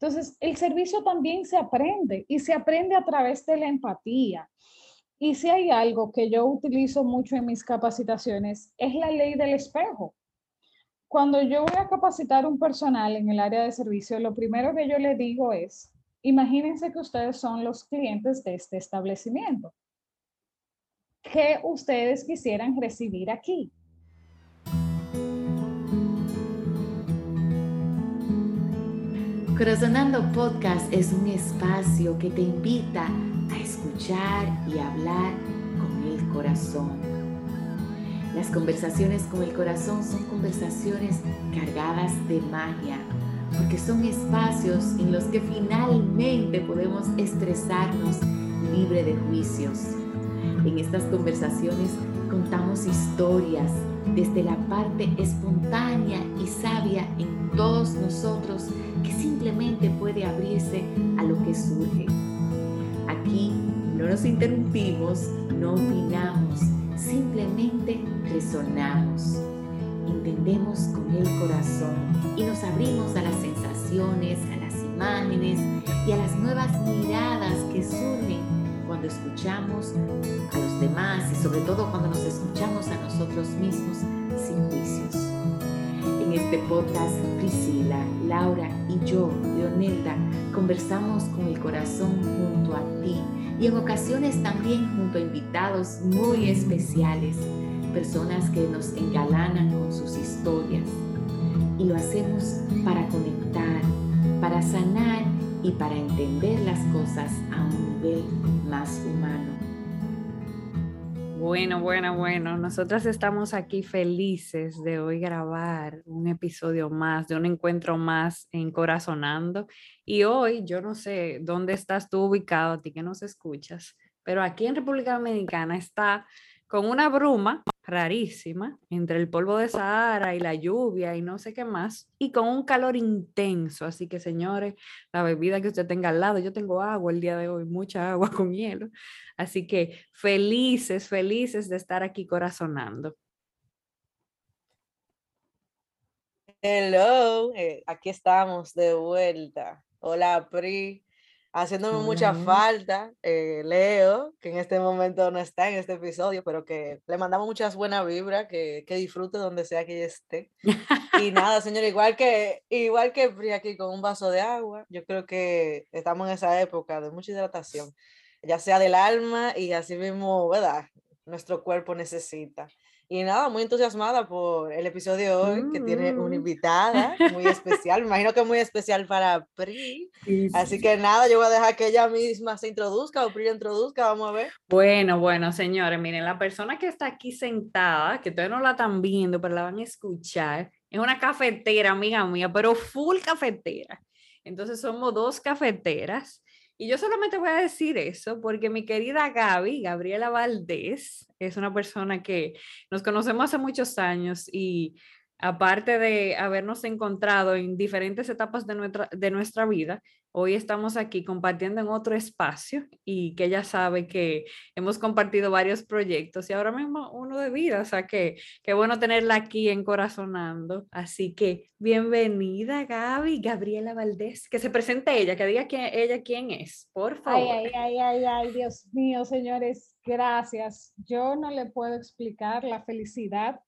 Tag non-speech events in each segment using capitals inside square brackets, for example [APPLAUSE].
Entonces, el servicio también se aprende y se aprende a través de la empatía. Y si hay algo que yo utilizo mucho en mis capacitaciones, es la ley del espejo. Cuando yo voy a capacitar un personal en el área de servicio, lo primero que yo le digo es, imagínense que ustedes son los clientes de este establecimiento. ¿Qué ustedes quisieran recibir aquí? Corazonando Podcast es un espacio que te invita a escuchar y hablar con el corazón. Las conversaciones con el corazón son conversaciones cargadas de magia, porque son espacios en los que finalmente podemos estresarnos libre de juicios. En estas conversaciones contamos historias desde la parte espontánea y sabia en todos nosotros que simplemente puede abrirse a lo que surge. Aquí no nos interrumpimos, no opinamos, simplemente resonamos. Entendemos con el corazón y nos abrimos a las sensaciones, a las imágenes y a las nuevas miradas que surgen cuando escuchamos a los demás y sobre todo cuando nos escuchamos a nosotros mismos sin juicios. En este podcast, Priscila, Laura y yo, Leonelda, conversamos con el corazón junto a ti y en ocasiones también junto a invitados muy especiales, personas que nos engalanan con sus historias. Y lo hacemos para conectar, para sanar y para entender las cosas a un nivel más humano. Bueno, bueno, bueno, nosotras estamos aquí felices de hoy grabar un episodio más, de un encuentro más en Corazonando. Y hoy, yo no sé dónde estás tú ubicado, a ti que nos escuchas, pero aquí en República Dominicana está con una bruma rarísima entre el polvo de Sahara y la lluvia y no sé qué más, y con un calor intenso. Así que, señores, la bebida que usted tenga al lado, yo tengo agua el día de hoy, mucha agua [LAUGHS] con hielo. Así que felices, felices de estar aquí corazonando. Hello, eh, aquí estamos de vuelta. Hola, Pri haciéndome mucha falta, eh, Leo, que en este momento no está en este episodio, pero que le mandamos muchas buenas vibras, que, que disfrute donde sea que esté. y [LAUGHS] nada, señor, igual que, igual que aquí con un vaso de agua, yo creo que estamos en esa época de mucha hidratación, ya sea del alma y así mismo, ¿verdad? Nuestro cuerpo necesita. Y nada, muy entusiasmada por el episodio de hoy, que tiene una mm. invitada muy [LAUGHS] especial. Me imagino que muy especial para Pri. Así que nada, yo voy a dejar que ella misma se introduzca o Pri introduzca, vamos a ver. Bueno, bueno, señores, miren, la persona que está aquí sentada, que todavía no la están viendo, pero la van a escuchar, es una cafetera, amiga mía, pero full cafetera. Entonces somos dos cafeteras y yo solamente voy a decir eso porque mi querida Gaby, Gabriela Valdés, es una persona que nos conocemos hace muchos años y aparte de habernos encontrado en diferentes etapas de nuestra, de nuestra vida, hoy estamos aquí compartiendo en otro espacio y que ella sabe que hemos compartido varios proyectos y ahora mismo uno de vida, o sea que qué bueno tenerla aquí en Corazonando. Así que bienvenida Gaby, Gabriela Valdés, que se presente ella, que diga quién, ella quién es, por favor. Ay, ay, ay, ay, ay, Dios mío, señores, gracias. Yo no le puedo explicar la felicidad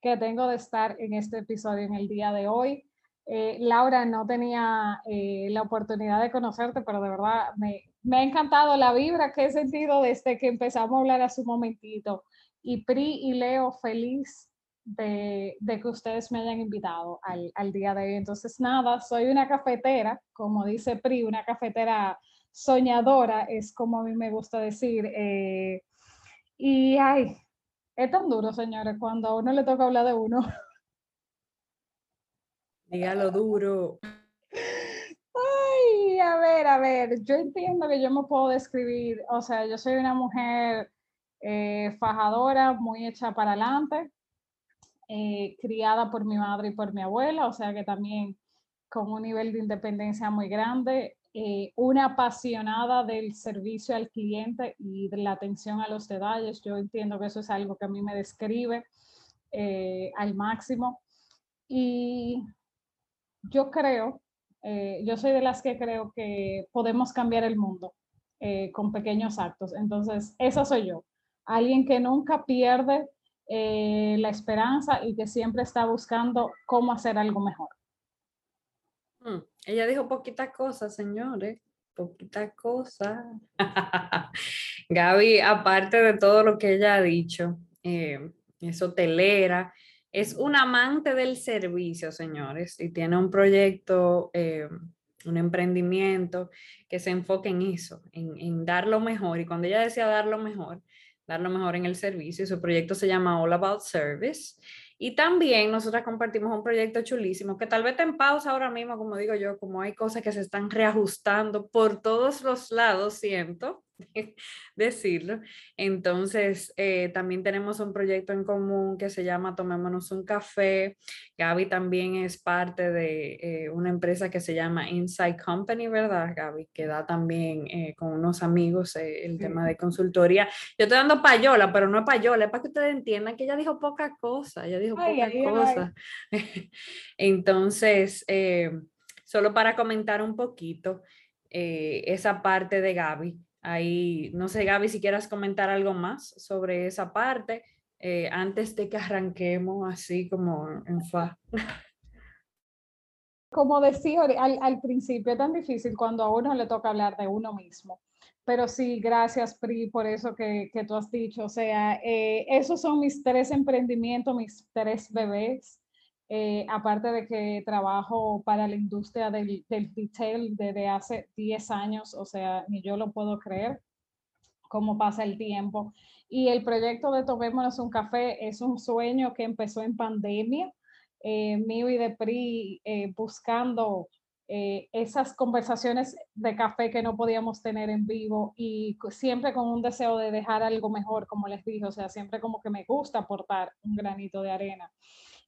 que tengo de estar en este episodio en el día de hoy. Eh, Laura, no tenía eh, la oportunidad de conocerte, pero de verdad me, ha encantado la vibra que he sentido desde que empezamos a hablar hace un momentito. Y Pri y Leo, feliz de, que ustedes me hayan invitado al, al, día de hoy. Entonces, nada, soy una cafetera, como dice Pri, una cafetera soñadora, es como a mí me gusta decir. Eh, y ay, es tan duro, señores, cuando a uno le toca hablar de uno. [LAUGHS] Dígalo duro. Ay, a ver, a ver, yo entiendo que yo me puedo describir, o sea, yo soy una mujer eh, fajadora, muy hecha para adelante, eh, criada por mi madre y por mi abuela, o sea que también con un nivel de independencia muy grande, eh, una apasionada del servicio al cliente y de la atención a los detalles. Yo entiendo que eso es algo que a mí me describe al máximo. Y yo creo Eh, yo soy de las que creo que podemos cambiar el mundo eh, con pequeños actos. Entonces, esa soy yo. Alguien que nunca pierde eh, la esperanza y que siempre está buscando cómo hacer algo mejor. Mm, ella dijo poquitas cosas, señores, poquitas cosas. [LAUGHS] Gaby, aparte de todo lo que ella ha dicho, es hotelera, es un amante del servicio, señores, y tiene un proyecto, eh, un emprendimiento que se enfoque en eso, en, dar lo mejor. Y cuando ella decía dar lo mejor, dar lo mejor en el servicio, su proyecto se llama All About Service. Y también nosotras compartimos un proyecto chulísimo que tal vez está en pausa ahora mismo, como digo yo, como hay cosas que se están reajustando por todos los lados, siento. [LAUGHS] decirlo. Entonces, eh, también tenemos un proyecto en común que se llama Tomémonos un café. Gaby también es parte de eh, una empresa que se llama Inside Company, ¿verdad, Gaby? Que da también eh, con unos amigos el tema de consultoría. Yo estoy dando payola, pero no es payola, es para que ustedes entiendan que ella dijo poca cosa, ella dijo poca cosa. [LAUGHS] Entonces, solo para comentar un poquito esa parte de Gaby. Ahí, no sé, Gaby, si quieras comentar algo más sobre esa parte eh, antes de que arranquemos así como en fa. Como decía al, al principio, es tan difícil cuando a uno le toca hablar de uno mismo. Pero sí, gracias, Pri, por eso que, que tú has dicho. O sea, eh, esos son mis tres emprendimientos, mis tres bebés. Eh, aparte de que trabajo para la industria del, del, retail desde hace 10 años, o sea, ni yo lo puedo creer cómo pasa el tiempo. Y el proyecto de Tomémonos un Café es un sueño que empezó en pandemia, eh, mío y de PRI, eh, buscando esas conversaciones de café que no podíamos tener en vivo y siempre con un deseo de dejar algo mejor, como les dije, o sea, siempre como que me gusta aportar un granito de arena.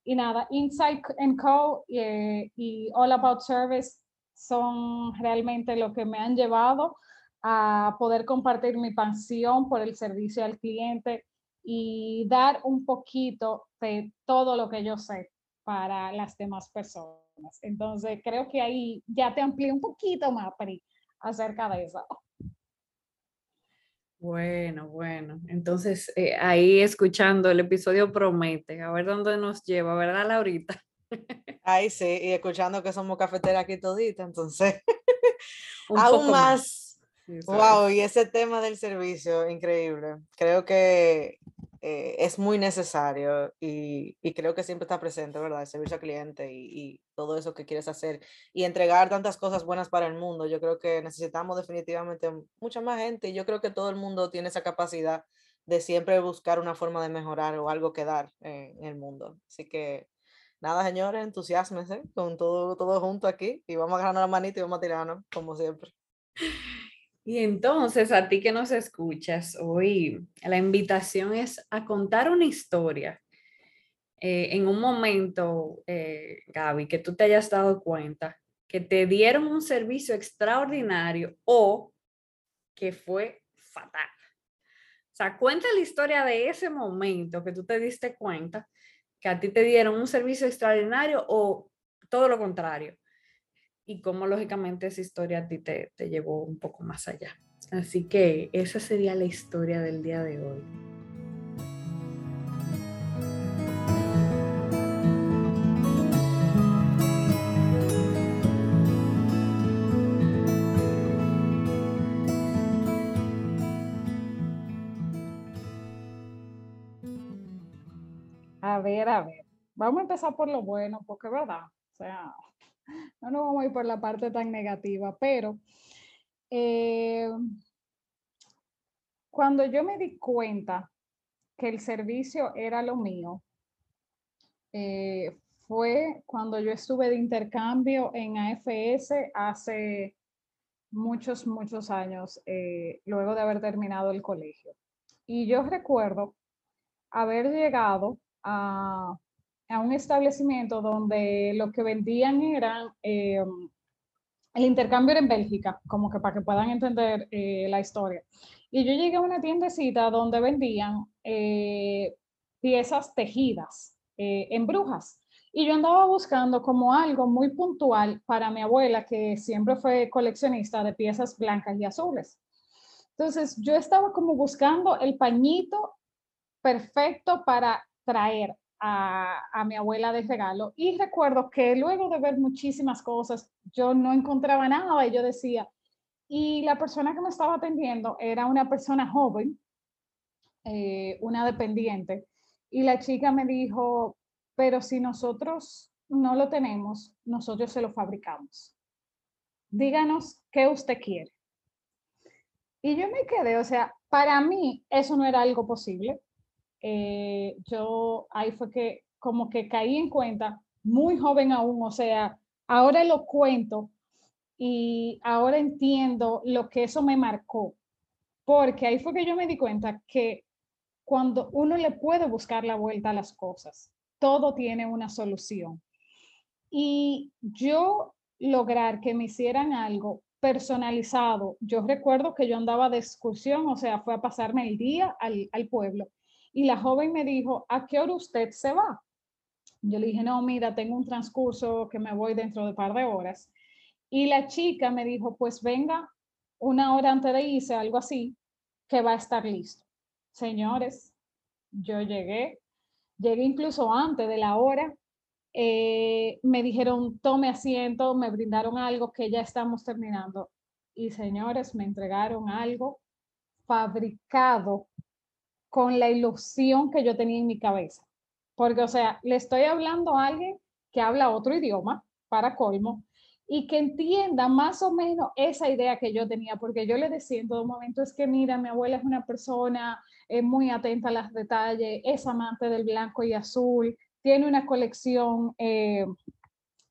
Y nada, Insight Co. Eh, y All About Service son realmente lo que me han llevado a poder compartir mi pasión por el servicio al cliente y dar un poquito de todo lo que yo sé para las demás personas. Entonces, creo que ahí ya te amplié un poquito más, Pri, acerca de eso. Bueno, bueno. Entonces, eh, ahí escuchando el episodio promete, a ver dónde nos lleva, ¿verdad, Laurita? [LAUGHS] Ahí sí, y escuchando que somos cafetera aquí todita, entonces, [LAUGHS] aún más. wow, y ese tema del servicio, increíble. Creo que eh, es muy necesario y, creo que siempre está presente, ¿verdad? El servicio al cliente y, todo eso que quieres hacer y entregar tantas cosas buenas para el mundo. Yo creo que necesitamos definitivamente mucha más gente y yo creo que todo el mundo tiene esa capacidad de siempre buscar una forma de mejorar o algo que dar en, el mundo. Así que nada, señores, entusiasmense con todo, todo junto aquí y vamos a agarrar la manita y vamos a tirarnos, como siempre. Y entonces, a ti que nos escuchas, hoy la invitación es a contar una historia. Eh, en un momento, eh, Gaby, que tú te hayas dado cuenta que te dieron un servicio extraordinario o que fue fatal. O sea, cuenta la historia de ese momento que tú te diste cuenta que a ti te dieron un servicio extraordinario o todo lo contrario y cómo lógicamente esa historia a ti te, te llevó un poco más allá. Así que esa sería la historia del día de hoy. A ver, a ver. Vamos a empezar por lo bueno, porque verdad. O sea, [LAUGHS] no nos vamos a ir por la parte tan negativa, pero eh, cuando yo me di cuenta que el servicio era lo mío, eh, fue cuando yo estuve de intercambio en AFS hace muchos, muchos años, eh, luego de haber terminado el colegio. Y yo recuerdo haber llegado a a un establecimiento donde lo que vendían era eh, el intercambio en Bélgica, como que para que puedan entender eh, la historia. Y yo llegué a una tiendecita donde vendían eh, piezas tejidas en brujas. Y yo andaba buscando como algo muy puntual para mi abuela, que siempre fue coleccionista de piezas blancas y azules. Entonces, yo estaba como buscando el pañito perfecto para traer a, a, mi abuela de regalo. Y recuerdo que luego de ver muchísimas cosas, yo no encontraba nada y yo decía, y la persona que me estaba atendiendo era una persona joven, eh, una dependiente, y la chica me dijo, pero si nosotros no lo tenemos, nosotros se lo fabricamos. Díganos qué usted quiere. Y yo me quedé, o sea, para mí eso no era algo posible. Eh, yo ahí fue que como que caí en cuenta, muy joven aún, o sea, ahora lo cuento y ahora entiendo lo que eso me marcó, porque ahí fue que yo me di cuenta que cuando uno le puede buscar la vuelta a las cosas, todo tiene una solución. Y yo lograr que me hicieran algo personalizado, yo recuerdo que yo andaba de excursión, o sea, fue a pasarme el día al, al pueblo y la joven me dijo, ¿a qué hora usted se va? Yo le dije, no, mira, tengo un transcurso que me voy dentro de un par de horas. Y la chica me dijo, pues venga una hora antes de irse, algo así, que va a estar listo. Señores, yo llegué, llegué incluso antes de la hora. Eh, me dijeron, tome asiento, me brindaron algo que ya estamos terminando. Y señores, me entregaron algo fabricado con la ilusión que yo tenía en mi cabeza. Porque, o sea, le estoy hablando a alguien que habla otro idioma, para colmo, y que entienda más o menos esa idea que yo tenía, porque yo le decía en todo momento, es que mira, mi abuela es una persona eh, muy atenta a los detalles, es amante del blanco y azul, tiene una colección eh,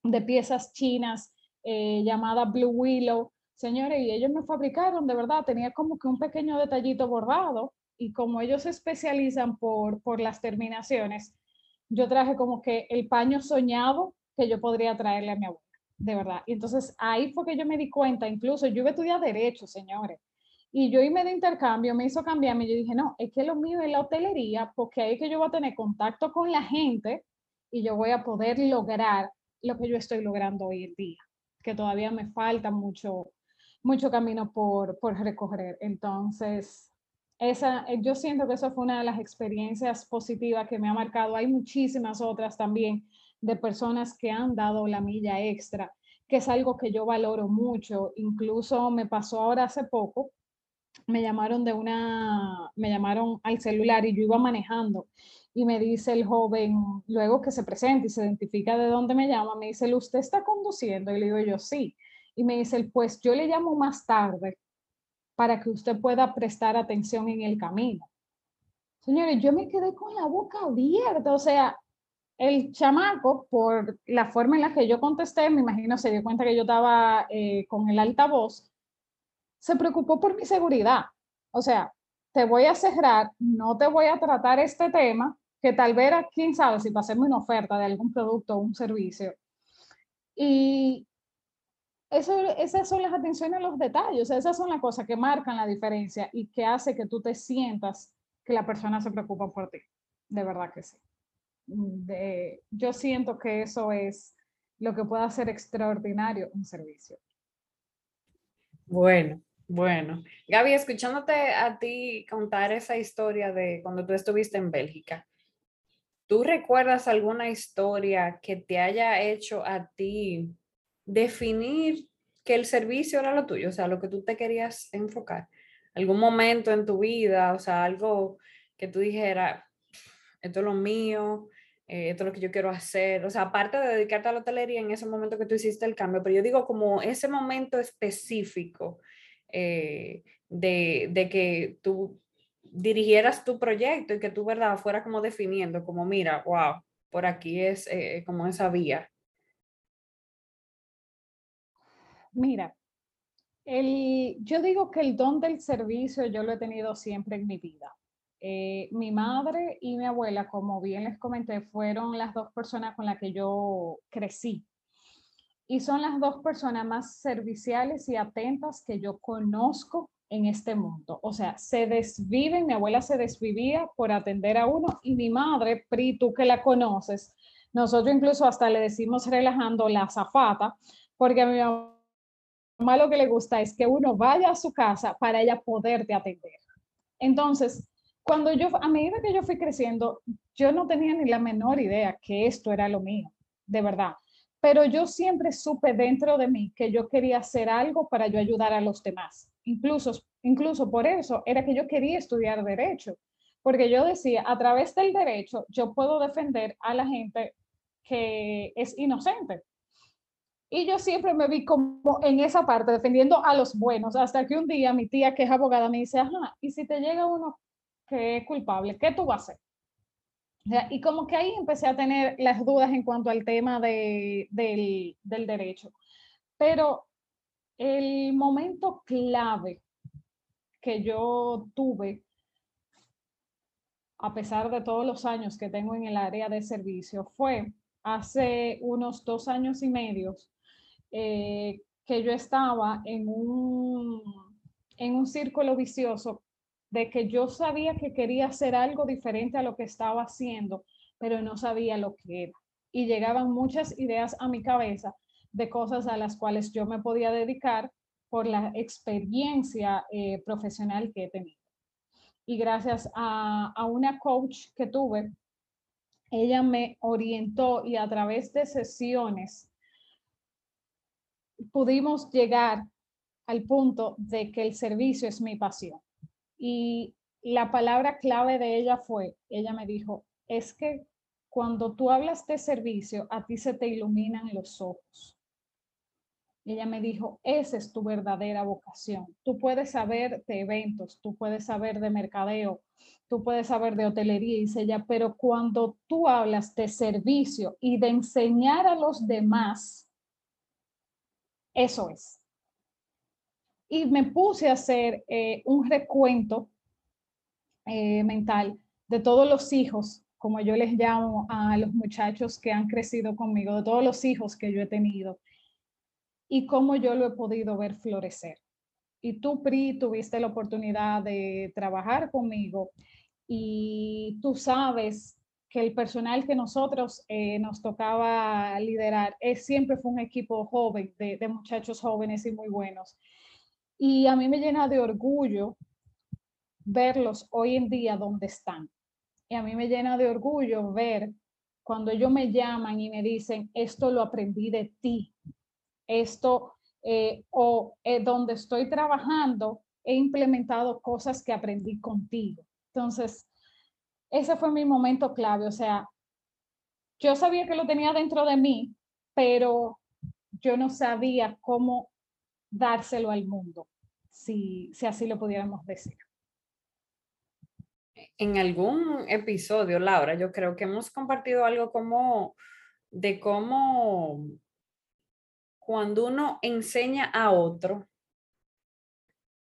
de piezas chinas eh, llamada Blue Willow. Señores, y ellos me fabricaron, de verdad, tenía como que un pequeño detallito bordado y como ellos se especializan por, por las terminaciones, yo traje como que el paño soñado que yo podría traerle a mi abuela, de verdad. Y entonces ahí fue que yo me di cuenta, incluso yo iba a estudiar derecho, señores, y yo me de intercambio, me hizo cambiarme, yo dije, no, es que lo mío es la hotelería, porque ahí que yo voy a tener contacto con la gente y yo voy a poder lograr lo que yo estoy logrando hoy en día, que todavía me falta mucho, mucho camino por, por recorrer. Entonces, esa, eh, yo siento que eso fue una de las experiencias positivas que me ha marcado. Hay muchísimas otras también de personas que han dado la milla extra, que es algo que yo valoro mucho. Incluso me pasó ahora hace poco, me llamaron de una, me llamaron al celular y yo iba manejando y me dice el joven, luego que se presenta y se identifica de dónde me llama, me dice, ¿usted está conduciendo? Y le digo yo, sí. Y me dice, pues yo le llamo más tarde para que usted pueda prestar atención en el camino. Señores, yo me quedé con la boca abierta, o sea, el chamaco, por la forma en la que yo contesté, me imagino se dio cuenta que yo estaba eh, con el altavoz, se preocupó por mi seguridad. O sea, te voy a cerrar, no te voy a tratar este tema, que tal vez, quién sabe, si pasemos una oferta de algún producto o un servicio. Y eso, esas son las atenciones a los detalles, esas son las cosas que marcan la diferencia y que hace que tú te sientas que la persona se preocupa por ti. De verdad que sí. Yo siento que eso es lo que puede hacer extraordinario un servicio. Bueno, bueno. Gaby, escuchándote a ti contar esa historia de cuando tú estuviste en Bélgica, ¿tú recuerdas alguna historia que te haya hecho a ti definir que el servicio era lo tuyo, o sea, lo que tú te querías enfocar. Algún momento en tu vida, o sea, algo que tú dijeras, esto es lo mío, eh, esto es lo que yo quiero hacer. O sea, aparte de dedicarte a la hotelería en ese momento que tú hiciste el cambio, pero yo digo como ese momento específico eh, de, de, que tú dirigieras tu proyecto y que tú, ¿verdad?, fuera como definiendo, como, mira, wow, por aquí es eh, como esa vía. Mira, el, yo digo que el don del servicio yo lo he tenido siempre en mi vida. Eh, mi madre y mi abuela, como bien les comenté, fueron las dos personas con las que yo crecí. Y son las dos personas más serviciales y atentas que yo conozco en este mundo. O sea, se desviven, mi abuela se desvivía por atender a uno y mi madre, Pri, tú que la conoces, Nosotros incluso hasta le decimos relajando la zafata, porque a mi mamá lo que le gusta es que uno vaya a su casa para ella poderte atender. Entonces, cuando yo, a medida que yo fui creciendo, yo no tenía ni la menor idea que esto era lo mío, de verdad. Pero yo siempre supe dentro de mí que yo quería hacer algo para yo ayudar a los demás. Incluso, incluso por eso era que yo quería estudiar derecho, porque yo decía, a través del derecho yo puedo defender a la gente que es inocente. Y yo siempre me vi como en esa parte, defendiendo a los buenos, hasta que un día mi tía, que es abogada, me dice, ajá, y si te llega uno que es culpable, ¿qué tú vas a hacer? y como que ahí empecé a tener las dudas en cuanto al tema de, del, del derecho. Pero el momento clave que yo tuve, a pesar de todos los años que tengo en el área de servicio, fue hace unos dos años y medio eh, que yo estaba en un, en un círculo vicioso de que yo sabía que quería hacer algo diferente a lo que estaba haciendo, pero no sabía lo que era. Y llegaban muchas ideas a mi cabeza de cosas a las cuales yo me podía dedicar por la experiencia eh, profesional que he tenido. Y gracias a, a una coach que tuve, ella me orientó y a través de sesiones pudimos llegar al punto de que el servicio es mi pasión. Y la palabra clave de ella fue, ella me dijo, es que cuando tú hablas de servicio, a ti se te iluminan los ojos. Ella me dijo, esa es tu verdadera vocación. Tú puedes saber de eventos, tú puedes saber de mercadeo, tú puedes saber de hotelería, dice ella, pero cuando tú hablas de servicio y de enseñar a los demás, eso es y me puse a hacer eh, un recuento eh, mental de todos los hijos, como yo les llamo a los muchachos que han crecido conmigo, de todos los hijos que yo he tenido y cómo yo lo he podido ver florecer. Y tú, Pri, tuviste la oportunidad de trabajar conmigo y tú sabes que el personal que nosotros eh, nos tocaba liderar es, siempre fue un equipo joven, de, muchachos jóvenes y muy buenos. Y a mí me llena de orgullo verlos hoy en día donde están. Y a mí me llena de orgullo ver cuando ellos me llaman y me dicen, esto lo aprendí de ti, esto eh, o eh, donde estoy trabajando, he implementado cosas que aprendí contigo. Entonces, ese fue mi momento clave. O sea, yo sabía que lo tenía dentro de mí, pero yo no sabía cómo dárselo al mundo, si, si así lo pudiéramos decir. En algún episodio, Laura, yo creo que hemos compartido algo como de cómo cuando uno enseña a otro,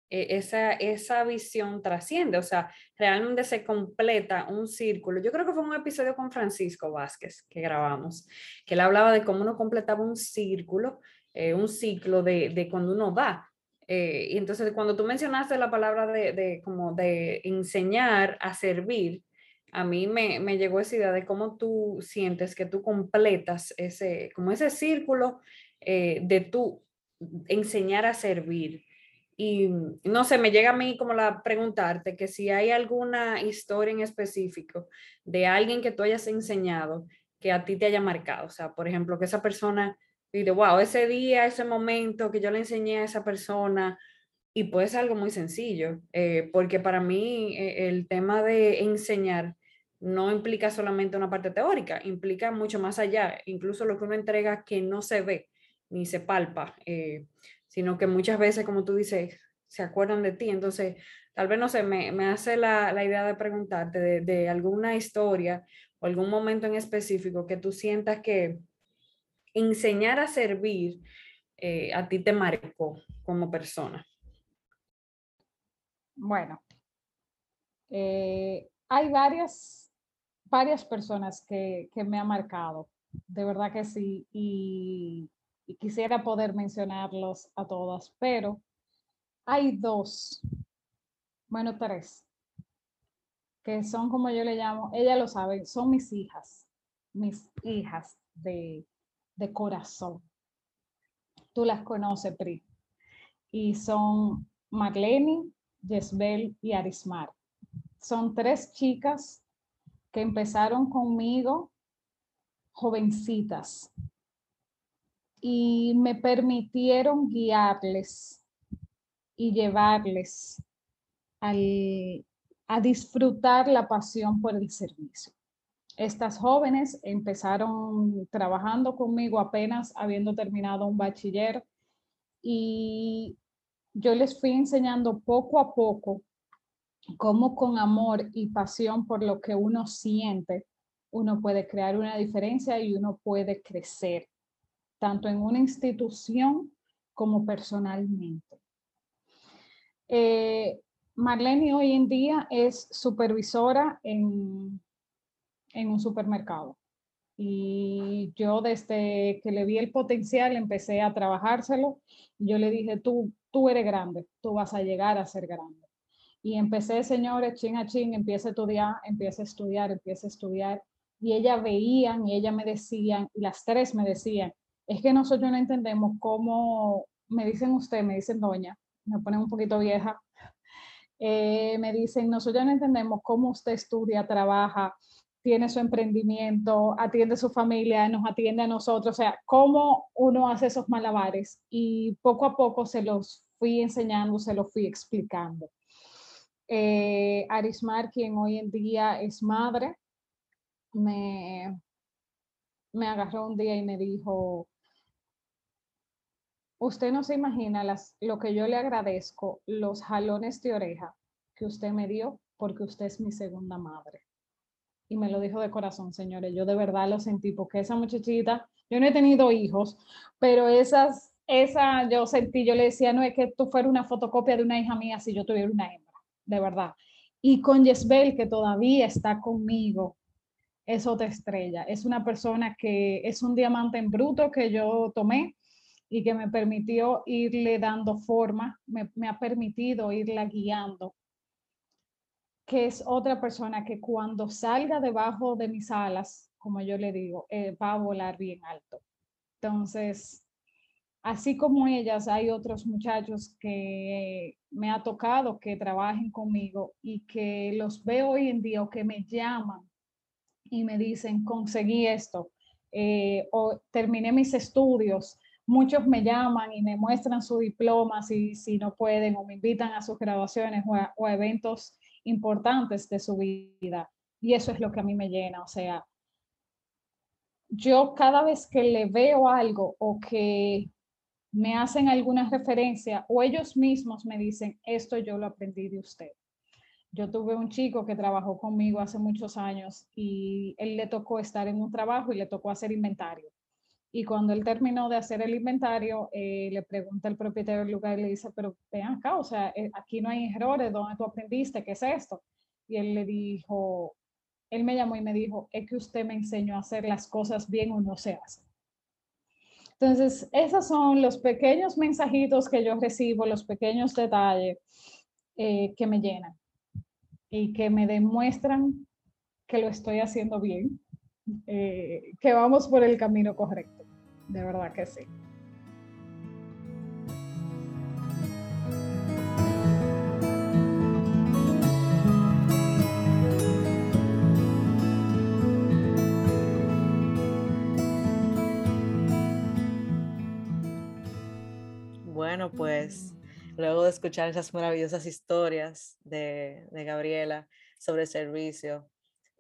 esa, esa visión trasciende, o sea, realmente se completa un círculo. Yo creo que fue un episodio con Francisco Vázquez que grabamos, que él hablaba de cómo uno completaba un círculo eh, un ciclo de, de, cuando uno va. Eh, y entonces cuando tú mencionaste la palabra de, de, como de enseñar a servir, a mí me, me, llegó esa idea de cómo tú sientes que tú completas ese, como ese círculo eh, de tú enseñar a servir. Y no sé, me llega a mí como la preguntarte que si hay alguna historia en específico de alguien que tú hayas enseñado que a ti te haya marcado. O sea, por ejemplo, que esa persona de, wow, ese día, ese momento que yo le enseñé a esa persona, y puede ser algo muy sencillo, eh, porque para mí eh, el tema de enseñar no implica solamente una parte teórica, implica mucho más allá, incluso lo que uno entrega que no se ve ni se palpa, eh, sino que muchas veces, como tú dices, se acuerdan de ti. Entonces, tal vez, no sé, me, me hace la, la, idea de preguntarte de, de alguna historia o algún momento en específico que tú sientas que enseñar a servir eh, a ti te marcó como persona? Bueno, eh, hay varias, varias personas que, que, me han marcado, de verdad que sí, y, y quisiera poder mencionarlos a todas, pero hay dos, bueno, tres, que son como yo le llamo, ella lo sabe, son mis hijas mis hijas de, de corazón. Tú las conoces, Pri. Y son Marlene, Yesbel y Arismar. Son tres chicas que empezaron conmigo jovencitas y me permitieron guiarles y llevarles a disfrutar la pasión por el servicio. Estas jóvenes empezaron trabajando conmigo apenas habiendo terminado un bachiller y yo les fui enseñando poco a poco cómo con amor y pasión por lo que uno siente, uno puede crear una diferencia y uno puede crecer, tanto en una institución como personalmente. Eh, Marlene hoy en día es supervisora en, en un supermercado. Y yo desde que le vi el potencial empecé a trabajárselo. Yo le dije, tú, tú eres grande, tú vas a llegar a ser grande. Y empecé, señores, chin a chin, empieza a estudiar, empieza a estudiar, empieza a estudiar. Y ella veían y ella me decían, y las tres me decían, es que nosotros no entendemos cómo, me dicen usted, me dicen doña, me ponen un poquito vieja, [LAUGHS] eh, me dicen, nosotros no entendemos cómo usted estudia, trabaja, tiene su emprendimiento, atiende a su familia, nos atiende a nosotros, o sea, cómo uno hace esos malabares. Y poco a poco se los fui enseñando, se los fui explicando. Eh, Arismar, quien hoy en día es madre, me, me agarró un día y me dijo, usted no se imagina las, lo que yo le agradezco, los jalones de oreja que usted me dio, porque usted es mi segunda madre. Y me lo dijo de corazón, señores. Yo de verdad lo sentí, porque esa muchachita, yo no he tenido hijos, pero esas, esa yo sentí, yo le decía, no es que tú fueras una fotocopia de una hija mía si yo tuviera una hembra de verdad. Y con Yesbel, que todavía está conmigo, es otra estrella. Es una persona que es un diamante en bruto que yo tomé y que me permitió irle dando forma, me, ha permitido irla guiando. Que es otra persona que cuando salga debajo de mis alas, como yo le digo, eh, va a volar bien alto. Entonces, así como ellas, hay otros muchachos que me ha tocado que trabajen conmigo y que los veo hoy en día o que me llaman y me dicen, conseguí esto eh, o terminé mis estudios. Muchos me llaman y me muestran su diploma si, si no pueden o me invitan a sus graduaciones o o a eventos importantes de su vida. Y eso es lo que a mí me llena. O sea, yo cada vez que le veo algo o que me hacen alguna referencia o ellos mismos me dicen, esto yo lo aprendí de usted. Yo tuve un chico que trabajó conmigo hace muchos años y él le tocó estar en un trabajo y le tocó hacer inventario. Y cuando él terminó de hacer el inventario, eh, le pregunta al propietario del lugar y le dice, pero ven acá, o sea, eh, aquí no hay errores, ¿dónde tú aprendiste? ¿Qué es esto? Y él le dijo, él me llamó y me dijo, es que usted me enseñó a hacer las cosas bien o no se hacen. Entonces, esos son los pequeños mensajitos que yo recibo, los pequeños detalles eh, que me llenan y que me demuestran que lo estoy haciendo bien, eh, que vamos por el camino correcto. De verdad que sí. Bueno, pues luego de escuchar esas maravillosas historias de, Gabriela sobre servicio,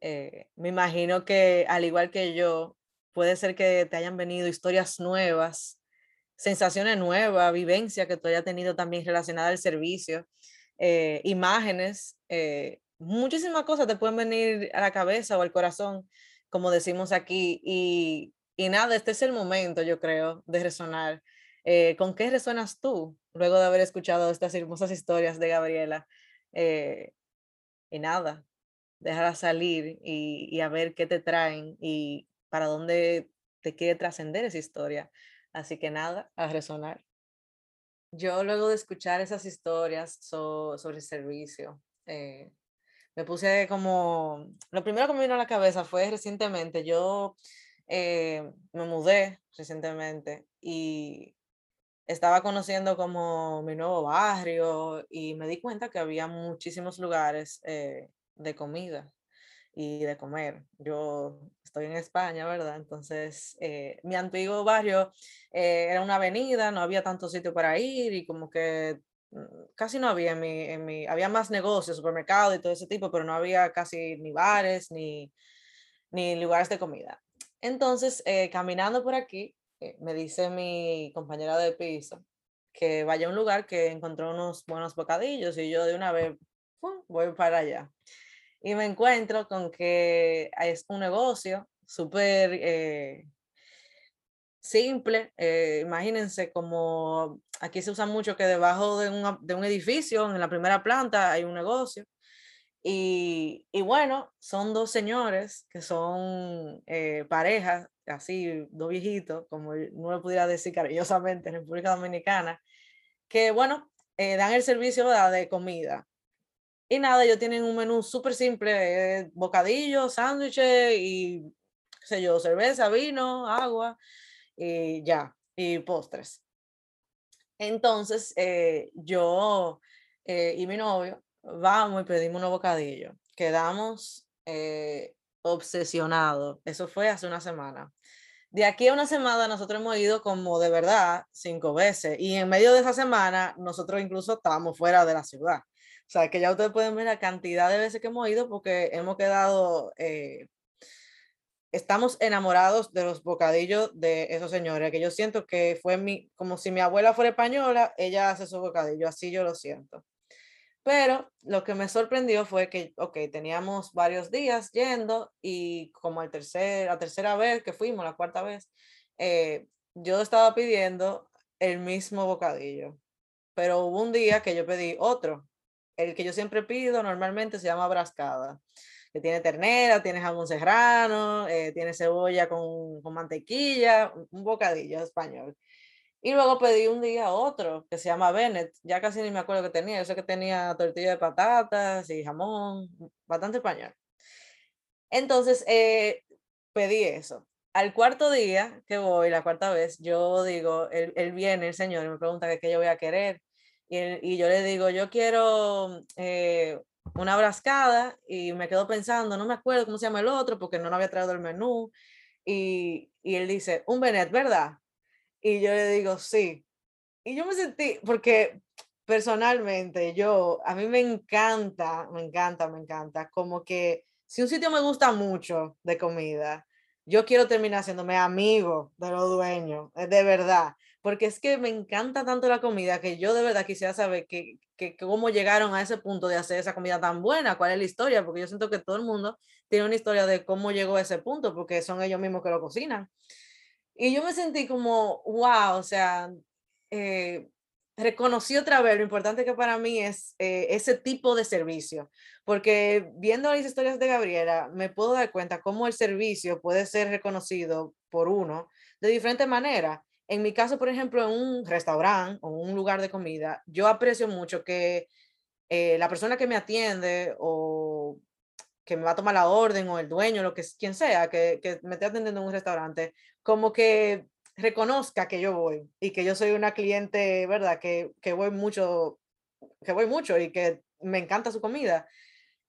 eh, me imagino que al igual que yo, puede ser que te hayan venido historias nuevas, sensaciones nuevas, vivencia que tú hayas tenido también relacionada al servicio, eh, imágenes, eh, muchísimas cosas te pueden venir a la cabeza o al corazón, como decimos aquí, y, y nada, este es el momento, yo creo, de resonar eh, ¿Con qué resuenas tú luego de haber escuchado estas hermosas historias de Gabriela? Y nada, déjala salir y, a ver qué te traen y para dónde te quiere trascender esa historia. Así que nada, a resonar. Yo luego de escuchar esas historias sobre el servicio, eh, me puse como, lo primero que me vino a la cabeza fue recientemente, yo eh, me mudé recientemente y estaba conociendo como mi nuevo barrio y me di cuenta que había muchísimos lugares eh, de comida y de comer. Yo estoy en España, ¿verdad? Entonces, eh, mi antiguo barrio eh, era una avenida, no había tanto sitio para ir y como que mm, casi no había en mi, en mi, había más negocios, supermercados y todo ese tipo, pero no había casi ni bares ni, ni lugares de comida. Entonces, caminando por aquí, eh, me dice mi compañera de piso que vaya a un lugar que encontró unos buenos bocadillos y yo de una vez voy para allá. Y me encuentro con que es un negocio súper eh, simple. Eh, imagínense como aquí se usa mucho que debajo de un, de un edificio, en la primera planta, hay un negocio. Y, y, bueno, son dos señores que son eh, parejas, así, dos viejitos, como no lo pudiera decir cariñosamente en República Dominicana, que bueno, eh, dan el servicio de comida. Y nada, ellos tienen un menú súper simple, eh, bocadillos, sándwiches y, qué sé yo, cerveza, vino, agua y ya, y postres. Entonces, yo y mi novio vamos y pedimos unos bocadillos. Quedamos eh, obsesionados. Eso fue hace una semana. De aquí a una semana nosotros hemos ido como de verdad cinco veces y en medio de esa semana nosotros incluso estábamos fuera de la ciudad. O sea, que ya ustedes pueden ver la cantidad de veces que hemos ido porque hemos quedado, eh, estamos enamorados de los bocadillos de esos señores, que yo siento que fue mi, como si mi abuela fuera española, ella hace esos bocadillos, así yo lo siento. Pero lo que me sorprendió fue que, ok, teníamos varios días yendo y como el tercer, la tercera vez que fuimos, la cuarta vez, eh, yo estaba pidiendo el mismo bocadillo. Pero hubo un día que yo pedí otro. El que yo siempre pido normalmente se llama brascada, que tiene ternera, tiene jamón serrano, eh, tiene cebolla con, con mantequilla, un bocadillo español. Y luego pedí un día otro que se llama Bennett. Ya casi ni me acuerdo que tenía. Yo sé que tenía tortilla de patatas y jamón, bastante español. Entonces eh, pedí eso. Al cuarto día que voy, la cuarta vez, yo digo, él, viene, el señor, y me pregunta qué yo voy a querer. Y, y yo le digo, yo quiero eh, una brascada y me quedo pensando, no me acuerdo cómo se llama el otro porque no lo había traído el menú. Y, y él dice, un Bennett, ¿verdad? Y yo le digo, sí. Y yo me sentí, porque personalmente yo, a mí me encanta, me encanta, me encanta, como que si un sitio me gusta mucho de comida, yo quiero terminar haciéndome amigo de los dueños, eh, de verdad, porque es que me encanta tanto la comida que yo de verdad quisiera saber que, que, cómo llegaron a ese punto de hacer esa comida tan buena, cuál es la historia, porque yo siento que todo el mundo tiene una historia de cómo llegó a ese punto, porque son ellos mismos que lo cocinan. Y yo me sentí como, wow, o sea, eh, reconocí otra vez lo importante que para mí es eh, ese tipo de servicio, porque viendo las historias de Gabriela, me puedo dar cuenta cómo el servicio puede ser reconocido por uno de diferente manera. En mi caso, por ejemplo, en un restaurante o un lugar de comida, yo aprecio mucho que eh, la persona que me atiende o que me va a tomar la orden o el dueño, lo que quien sea, que, que me esté atendiendo en un restaurante, como que reconozca que yo voy y que yo soy una cliente, ¿verdad? Que, que voy mucho, que voy mucho y que me encanta su comida.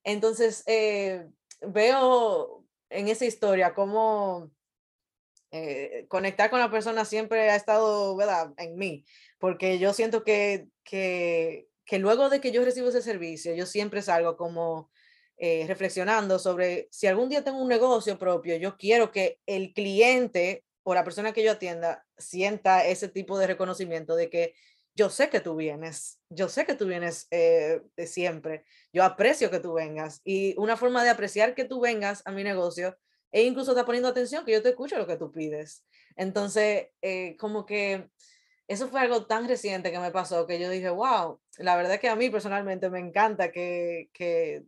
Entonces, eh, veo en esa historia cómo eh, conectar con la persona siempre ha estado, ¿verdad? En mí, porque yo siento que, que, luego de que yo recibo ese servicio, yo siempre salgo como eh, reflexionando sobre si algún día tengo un negocio propio, yo quiero que el cliente o la persona que yo atienda sienta ese tipo de reconocimiento de que yo sé que tú vienes, yo sé que tú vienes eh, de siempre, yo aprecio que tú vengas y una forma de apreciar que tú vengas a mi negocio e incluso está poniendo atención que yo te escucho lo que tú pides. Entonces, eh, como que eso fue algo tan reciente que me pasó que yo dije, wow, la verdad que a mí personalmente me encanta que, que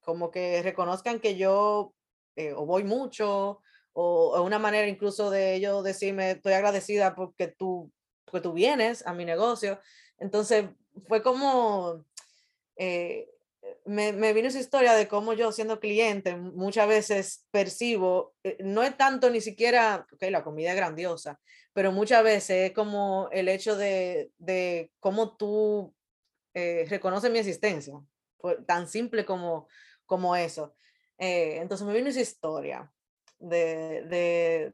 como que reconozcan que yo eh, o voy mucho o, una manera incluso de ellos decirme estoy agradecida porque tú, porque tú vienes a mi negocio. Entonces fue como, eh, me, me, vino esa historia de cómo yo siendo cliente muchas veces percibo, eh, no es tanto ni siquiera, ok, la comida es grandiosa, pero muchas veces es como el hecho de, de cómo tú eh, reconoces mi existencia, tan simple como, como eso. Eh, entonces me vino esa historia de, de,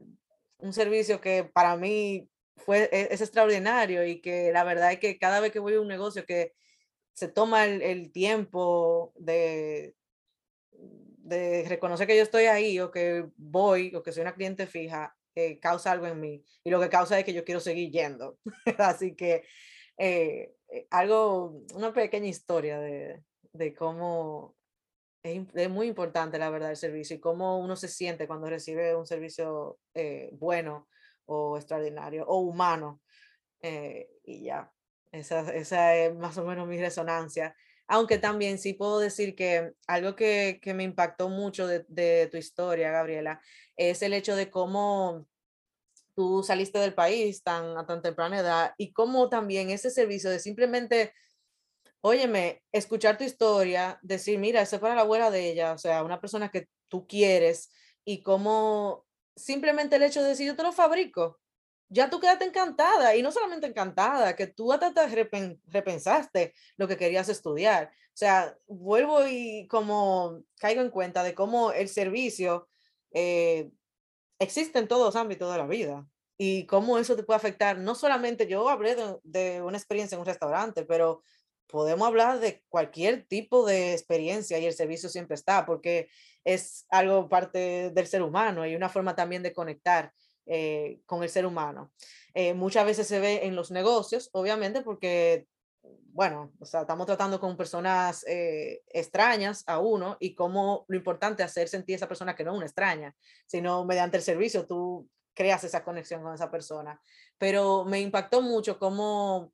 un servicio que para mí fue, e, es, extraordinario y que la verdad es que cada vez que voy a un negocio que se toma el, tiempo de, de reconocer que yo estoy ahí o que voy o que soy una cliente fija, eh, causa algo en mí. Y lo que causa es que yo quiero seguir yendo. [LAUGHS] Así que eh, eh, algo, una pequeña historia de, de cómo es, es, muy importante, la verdad, el servicio y cómo uno se siente cuando recibe un servicio bueno o extraordinario o humano. y ya, esa, esa, es más o menos mi resonancia. Aunque también sí puedo decir que algo que, que me impactó mucho de, de, tu historia, Gabriela, es el hecho de cómo tú saliste del país tan, a tan temprana edad y cómo también ese servicio de simplemente, óyeme, escuchar tu historia, decir, mira, eso es para la abuela de ella, o sea, una persona que tú quieres y cómo simplemente el hecho de decir, yo te lo fabrico, ya tú quedaste encantada y no solamente encantada, que tú hasta te repensaste lo que querías estudiar. O sea, vuelvo y como caigo en cuenta de cómo el servicio eh, existe en todos los ámbitos de la vida y cómo eso te puede afectar. No solamente yo hablé de una experiencia en un restaurante, pero podemos hablar de cualquier tipo de experiencia y el servicio siempre está porque es algo parte del ser humano y una forma también de conectar eh, con el ser humano. Eh, muchas veces se ve en los negocios, obviamente, porque, bueno, o sea, estamos tratando con personas eh, extrañas a uno y cómo lo importante es hacer sentir a esa persona que no es una extraña, sino mediante el servicio tú creas esa conexión con esa persona. Pero me impactó mucho cómo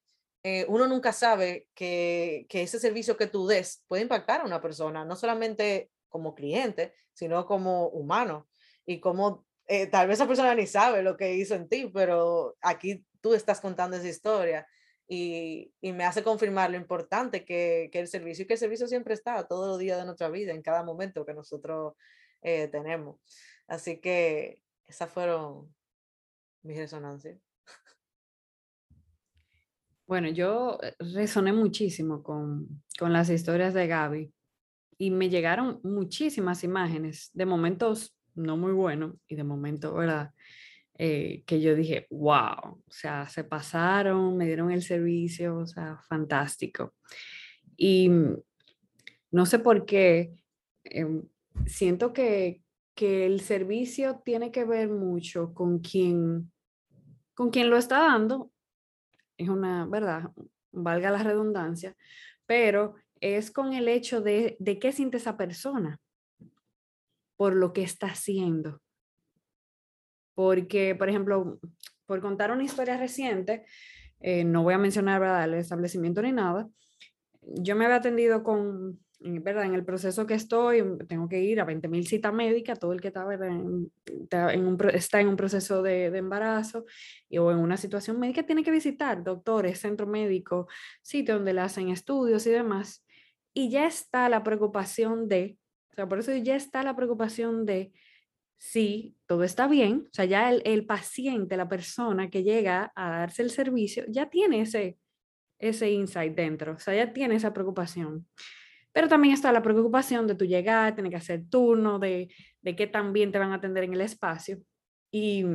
uno nunca sabe que, que ese servicio que tú des puede impactar a una persona, no solamente como cliente, sino como humano y cómo eh, tal vez esa persona ni sabe lo que hizo en ti, pero aquí tú estás contando esa historia y, y me hace confirmar lo importante que, que, el servicio y que el servicio siempre está todos los días de nuestra vida, en cada momento que nosotros eh, tenemos. Así que esas fueron mis resonancias. Bueno, yo eh, resoné muchísimo con, con las historias de Gaby y me llegaron muchísimas imágenes de momentos no muy bueno y de momento, ¿verdad? Eh, que yo dije, wow, o sea, se pasaron, me dieron el servicio, o sea, fantástico. Y no sé por qué, em, siento que, que, el servicio tiene que ver mucho con quien, con quien lo está dando, es una, ¿verdad? Valga la redundancia, pero es con el hecho de, de qué siente esa persona por lo que está haciendo. Porque, por ejemplo, por contar una historia reciente, eh, no voy a mencionar ¿verdad? el establecimiento ni nada, yo me había atendido con, ¿verdad? En el proceso que estoy, tengo que ir a 20.000 citas médicas, todo el que está, en, en un, proceso de, de, embarazo y, o en una situación médica tiene que visitar doctores, centro médico, sitio donde le hacen estudios y demás. Y ya está la preocupación de sea, por eso ya está la preocupación de si todo está bien, o sea, ya el, paciente, la persona que llega a darse el servicio, ya tiene ese, ese insight dentro, o sea, ya tiene esa preocupación. Pero también está la preocupación de tu llegar, tener que hacer turno, de, de qué tan bien te van a atender en el espacio. Y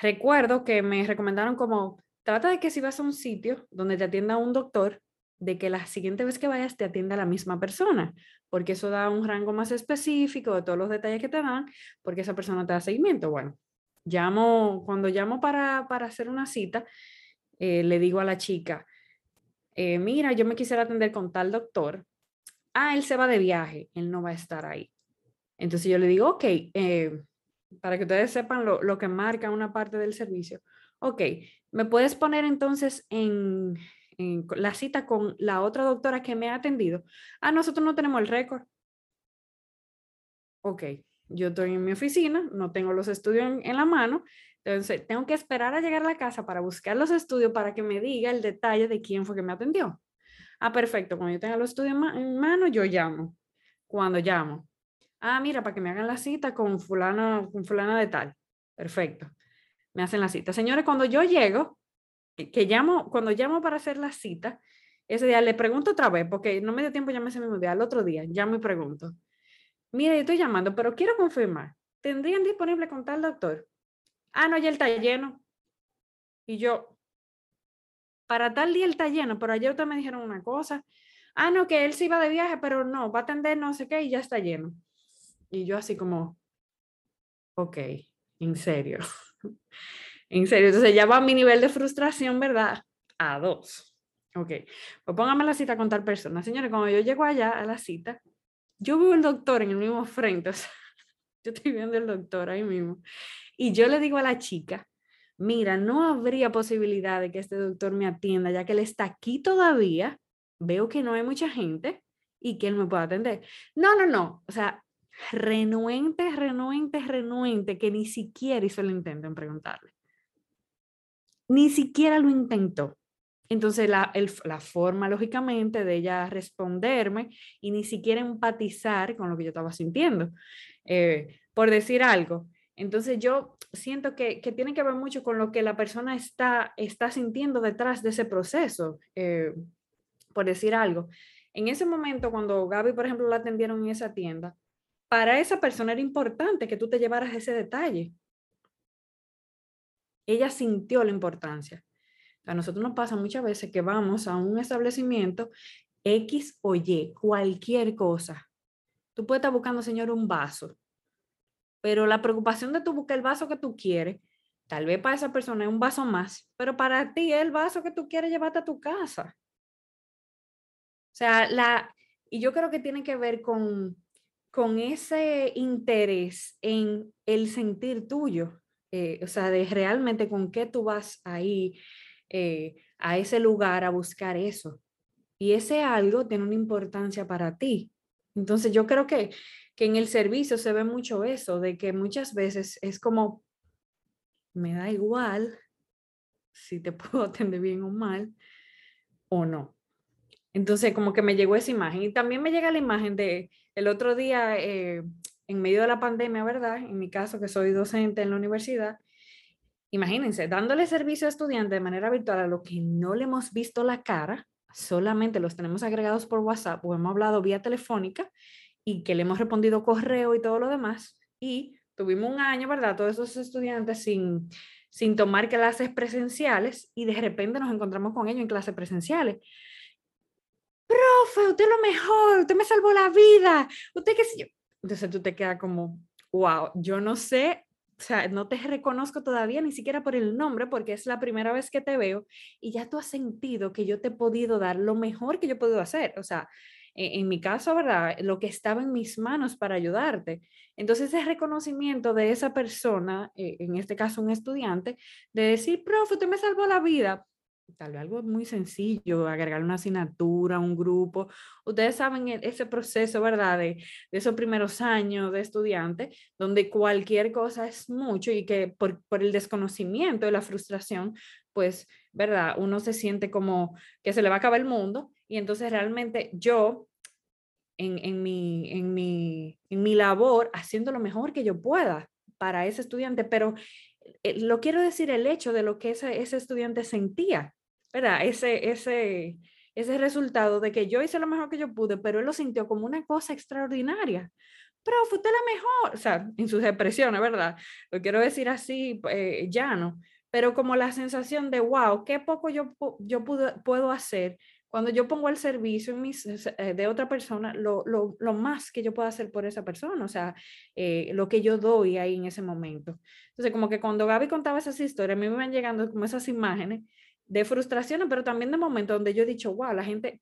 recuerdo que me recomendaron como, trata de que si vas a un sitio donde te atienda un doctor, de que la siguiente vez que vayas te atienda la misma persona, porque eso da un rango más específico de todos los detalles que te dan, porque esa persona te da seguimiento. Bueno, llamo, cuando llamo para, para hacer una cita, eh, le digo a la chica, eh, mira, yo me quisiera atender con tal doctor. Ah, él se va de viaje, él no va a estar ahí. Entonces yo le digo, ok, eh, para que ustedes sepan lo, lo que marca una parte del servicio. Ok, ¿me puedes poner entonces en, la cita con la otra doctora que me ha atendido, ah, nosotros no tenemos el récord. Ok, yo estoy en mi oficina, no tengo los estudios en, en, la mano, entonces tengo que esperar a llegar a la casa para buscar los estudios para que me diga el detalle de quién fue que me atendió. Ah, perfecto, cuando yo tenga los estudios en mano, yo llamo. Cuando llamo. Ah, mira, para que me hagan la cita con fulana, con fulana de tal. Perfecto. Me hacen la cita. Señores, cuando yo llego, que llamo, cuando llamo para hacer la cita, ese día le pregunto otra vez, porque no me dio tiempo ya ese mismo día, al otro día, llamo y pregunto. Mire, yo estoy llamando, pero quiero confirmar. ¿Tendrían disponible con tal doctor? Ah, no, ya él está lleno. Y yo, para tal día él está lleno, pero ayer ustedes me dijeron una cosa. Ah, no, que él sí iba de viaje, pero no, va a atender no sé qué y ya está lleno. Y yo así como, ok, en serio. [LAUGHS] en serio. Entonces ya va mi nivel de frustración, ¿verdad? A dos. Ok, pues póngame la cita con tal persona. Señores, cuando yo llego allá a la cita, yo veo el doctor en el mismo frente. [LAUGHS] O sea, yo estoy viendo el doctor ahí mismo. Y yo le digo a la chica, mira, no habría posibilidad de que este doctor me atienda, ya que él está aquí todavía, veo que no hay mucha gente y que él me pueda atender. No, no, no. O sea, renuente, renuente, renuente, que ni siquiera hizo el intento en preguntarle. Ni siquiera lo intentó. Entonces, la, la, forma, lógicamente, de ella responderme y ni siquiera empatizar con lo que yo estaba sintiendo, eh, por decir algo. Entonces, yo siento que, que, tiene que ver mucho con lo que la persona está, está sintiendo detrás de ese proceso, eh, por decir algo. En ese momento, cuando Gaby, por ejemplo, la atendieron en esa tienda, para esa persona era importante que tú te llevaras ese detalle. Ella sintió la importancia. A nosotros nos pasa muchas veces que vamos a un establecimiento X o Y, cualquier cosa. Tú puedes estar buscando, señor, un vaso, pero la preocupación de tú buscar el vaso que tú quieres, tal vez para esa persona es un vaso más, pero para ti es el vaso que tú quieres llevarte a tu casa. O sea, la, y yo creo que tiene que ver con, con ese interés en el sentir tuyo, eh, o sea, de realmente con qué tú vas ahí eh, a ese lugar a buscar eso. Y ese algo tiene una importancia para ti. Entonces yo creo que, que en el servicio se ve mucho eso, de que muchas veces es como, me da igual si te [LAUGHS] puedo atender bien o mal o no. Entonces como que me llegó esa imagen y también me llega la imagen de, el otro día, eh, en medio de la pandemia, ¿verdad? En mi caso, que soy docente en la universidad, imagínense, dándole servicio a estudiantes de manera virtual a los que no le hemos visto la cara, solamente los tenemos agregados por WhatsApp o hemos hablado vía telefónica y que le hemos respondido correo y todo lo demás. Y tuvimos un año, ¿verdad? Todos esos estudiantes sin, sin tomar clases presenciales y de repente nos encontramos con ellos en clases presenciales profe, usted es lo mejor, usted me salvó la vida, usted qué sé yo. Entonces tú te quedas como, wow, yo no sé, o sea, no te reconozco todavía ni siquiera por el nombre porque es la primera vez que te veo y ya tú has sentido que yo te he podido dar lo mejor que yo he podido hacer. O sea, e, en, mi caso, ¿verdad? Lo que estaba en mis manos para ayudarte. Entonces, ese reconocimiento de esa persona, eh, en este caso un estudiante, de decir, profe, usted me salvó la vida tal vez algo muy sencillo, agregar una asignatura, un grupo. Ustedes saben e, ese proceso, ¿verdad? De, esos primeros años de estudiante, donde cualquier cosa es mucho y que por, por, el desconocimiento y la frustración, pues, ¿verdad? Uno se siente como que se le va a acabar el mundo y entonces realmente yo... En, en, mi, en, mi, en mi labor, haciendo lo mejor que yo pueda para ese estudiante, pero eh, lo quiero decir el hecho de lo que ese, ese estudiante sentía, ¿verdad? Ese, ese, ese resultado de que yo hice lo mejor que yo pude, pero él lo sintió como una cosa extraordinaria. Pero fue la mejor, o sea, en sus expresiones, ¿verdad? Lo quiero decir así, eh, llano, pero como la sensación de, wow, qué poco yo, yo puedo hacer cuando yo pongo el servicio eh, de otra persona, lo, lo, lo, más que yo puedo hacer por esa persona, o sea, eh, lo que yo doy ahí en ese momento. Entonces, como que cuando Gaby contaba esas historias, a mí me van llegando como esas imágenes de frustraciones, pero también de momentos donde yo he dicho, wow, la gente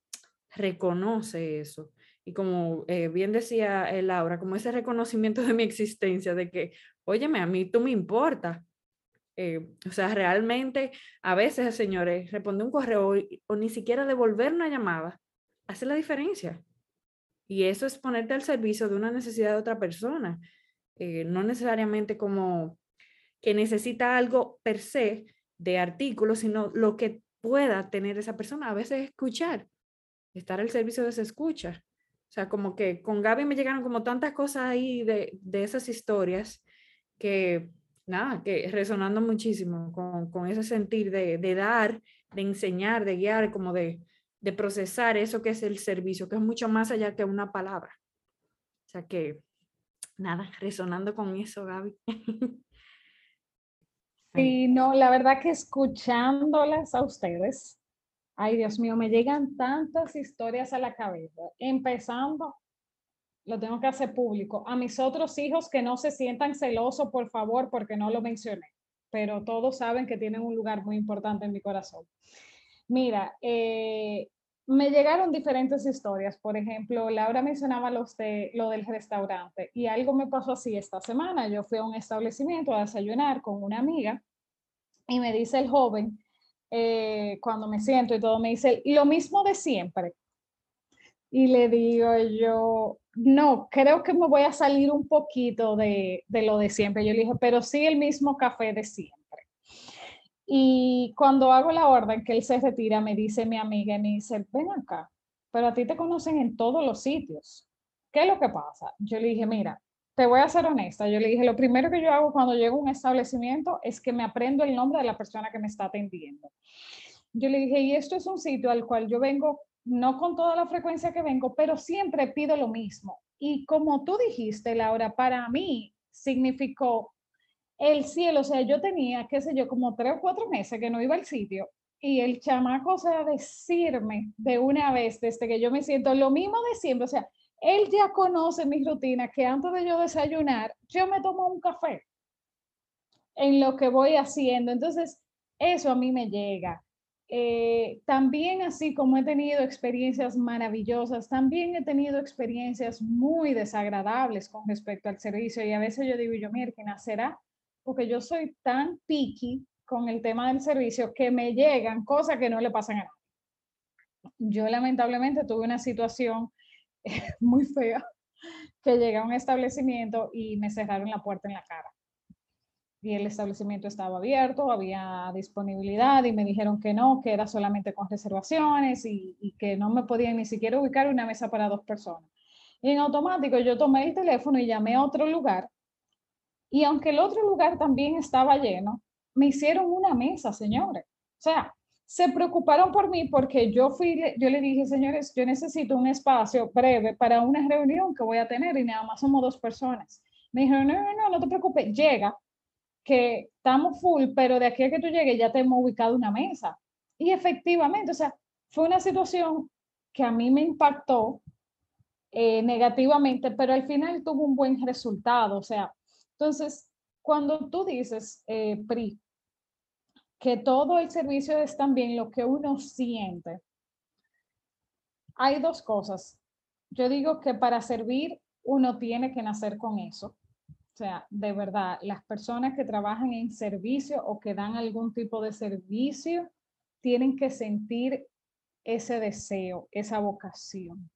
reconoce eso. Y como eh, bien decía eh, Laura, como ese reconocimiento de mi existencia, de que, óyeme, a mí tú me importa. Eh, o sea, realmente a veces, señores, responder un correo o, ni siquiera devolver una llamada hace la diferencia. Y eso es ponerte al servicio de una necesidad de otra persona. no necesariamente como que necesita algo per se, de artículos, sino lo que pueda tener esa persona. A veces escuchar. estar al servicio de esa escucha. O sea, como que con Gaby me llegaron como tantas cosas ahí de, de esas historias que, nada, que resonando muchísimo con, con ese sentir de, de, dar, de enseñar, de guiar, como de, de procesar eso que es el servicio, que es mucho más allá que una palabra. O sea que, nada, resonando con eso, Gaby. [LAUGHS] Sí, no, la verdad que escuchándolas a ustedes, ay Dios mío, me llegan tantas historias a la cabeza, empezando, lo tengo que hacer público, a mis otros hijos que no se sientan celosos, por favor, porque no lo mencioné, pero todos saben que tienen un lugar muy importante en mi corazón. Mira, eh, me llegaron diferentes historias. Por ejemplo, Laura mencionaba los de, lo del restaurante y algo me pasó así esta semana. Yo fui a un establecimiento a desayunar con una amiga y me dice el joven, eh, cuando me siento y todo, me dice, lo mismo de siempre. Y le digo yo, no, creo que me voy a salir un poquito de, de lo de siempre. Yo le dije, pero sí el mismo café de siempre. Y cuando hago la orden que él se retira, me dice mi amiga, y me dice, ven acá, pero a ti te conocen en todos los sitios. ¿Qué es lo que pasa? Yo le dije, mira, te voy a ser honesta. Yo le dije, lo primero que yo hago cuando llego a un establecimiento es que me aprendo el nombre de la persona que me está atendiendo. Yo le dije, y esto es un sitio al cual yo vengo, no con toda la frecuencia que vengo, pero siempre pido lo mismo. Y como tú dijiste, Laura, para mí significó el cielo, o sea, yo tenía, qué sé yo, como tres o cuatro meses que no iba al sitio y el chamaco, o sea, decirme de una vez, desde que yo me siento lo mismo de siempre, o sea, él ya conoce mi rutina, que antes de yo desayunar, yo me tomo un café en lo que voy haciendo. Entonces, eso a mí me llega. Eh, también así como he tenido experiencias maravillosas, también he tenido experiencias muy desagradables con respecto al servicio y a veces yo digo, yo, mira, ¿qué nacerá? Porque yo soy tan picky con el tema del servicio que me llegan cosas que no le pasan a nadie. Yo lamentablemente tuve una situación [LAUGHS] muy fea que llegué a un establecimiento y me cerraron la puerta en la cara. Y el establecimiento estaba abierto, había disponibilidad y me dijeron que no, que era solamente con reservaciones y, y que no me podían ni siquiera ubicar una mesa para dos personas. Y en automático yo tomé el teléfono y llamé a otro lugar y aunque el otro lugar también estaba lleno, me hicieron una mesa, señores. O sea, se preocuparon por mí porque yo fui, yo le dije, señores, yo necesito un espacio breve para una reunión que voy a tener y nada más somos dos personas. Me dijeron, no, no, no, te preocupes, llega, que estamos full, pero de aquí a que tú llegues ya te hemos ubicado una mesa. Y efectivamente, o sea, fue una situación que a mí me impactó eh, negativamente, pero al final tuvo un buen resultado. O sea, entonces, cuando tú dices, eh, PRI, que todo el servicio es también lo que uno siente, hay dos cosas. Yo digo que para servir uno tiene que nacer con eso. O sea, de verdad, las personas que trabajan en servicio o que dan algún tipo de servicio tienen que sentir ese deseo, esa vocación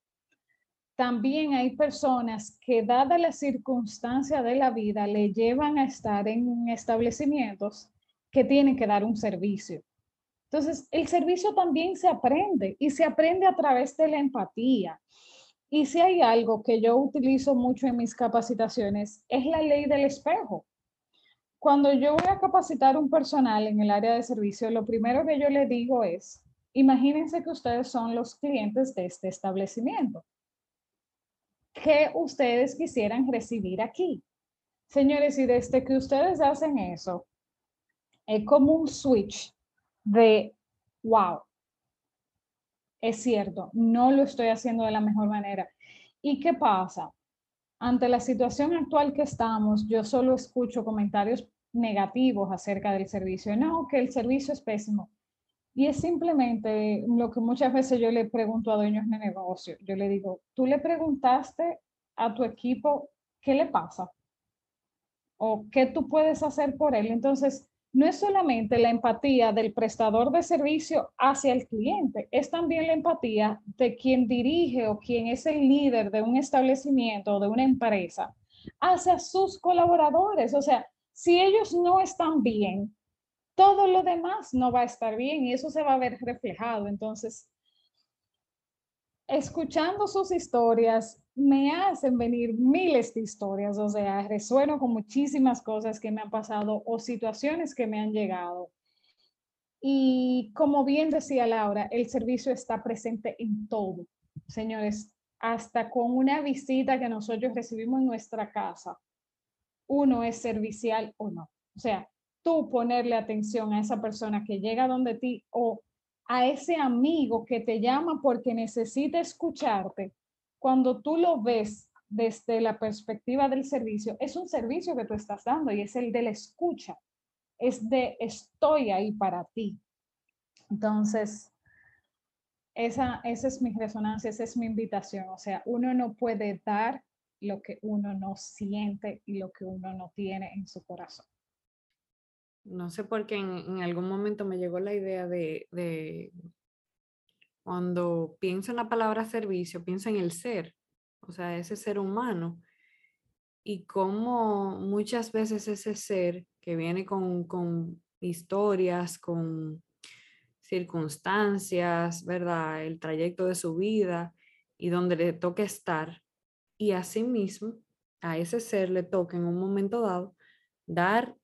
también hay personas que, dada la circunstancia de la vida, le llevan a estar en establecimientos que tienen que dar un servicio. Entonces, el servicio también se aprende y se aprende a través de la empatía. Y si hay algo que yo utilizo mucho en mis capacitaciones, es la ley del espejo. Cuando yo voy a capacitar un personal en el área de servicio, lo primero que yo le digo es, imagínense que ustedes son los clientes de este establecimiento que ustedes quisieran recibir aquí. Señores, y desde que ustedes hacen eso, es como un switch de, wow, es cierto, no lo estoy haciendo de la mejor manera. ¿Y qué pasa? Ante la situación actual que estamos, yo solo escucho comentarios negativos acerca del servicio. No, que el servicio es pésimo. Y es simplemente lo que muchas veces yo le pregunto a dueños de negocio. Yo le digo, tú le preguntaste a tu equipo qué le pasa o qué tú puedes hacer por él. Entonces, no es solamente la empatía del prestador de servicio hacia el cliente, es también la empatía de quien dirige o quien es el líder de un establecimiento o de una empresa hacia sus colaboradores. O sea, si ellos no están bien, todo lo demás no va a estar bien y eso se va a ver reflejado. Entonces, escuchando sus historias me hacen venir miles de historias, o sea, resueno con muchísimas cosas que me han pasado o situaciones que me han llegado. Y como bien decía Laura, el servicio está presente en todo. Señores, hasta con una visita que nosotros recibimos en nuestra casa, uno es servicial o no. O sea, tú ponerle atención a esa persona que llega donde ti o a ese amigo que te llama porque necesita escucharte, cuando tú lo ves desde la perspectiva del servicio, es un servicio que tú estás dando y es el de la escucha, es de estoy ahí para ti. Entonces, esa, esa es mi resonancia, esa es mi invitación. O sea, uno no puede dar lo que uno no siente y lo que uno no tiene en su corazón. No sé por qué en, algún momento me llegó la idea de, de, cuando pienso en la palabra servicio, pienso en el ser, o sea, ese ser humano. Y cómo muchas veces ese ser que viene con, con historias, con circunstancias, ¿verdad? El trayecto de su vida y donde le toca estar. Y asimismo, a ese ser le toca en un momento dado dar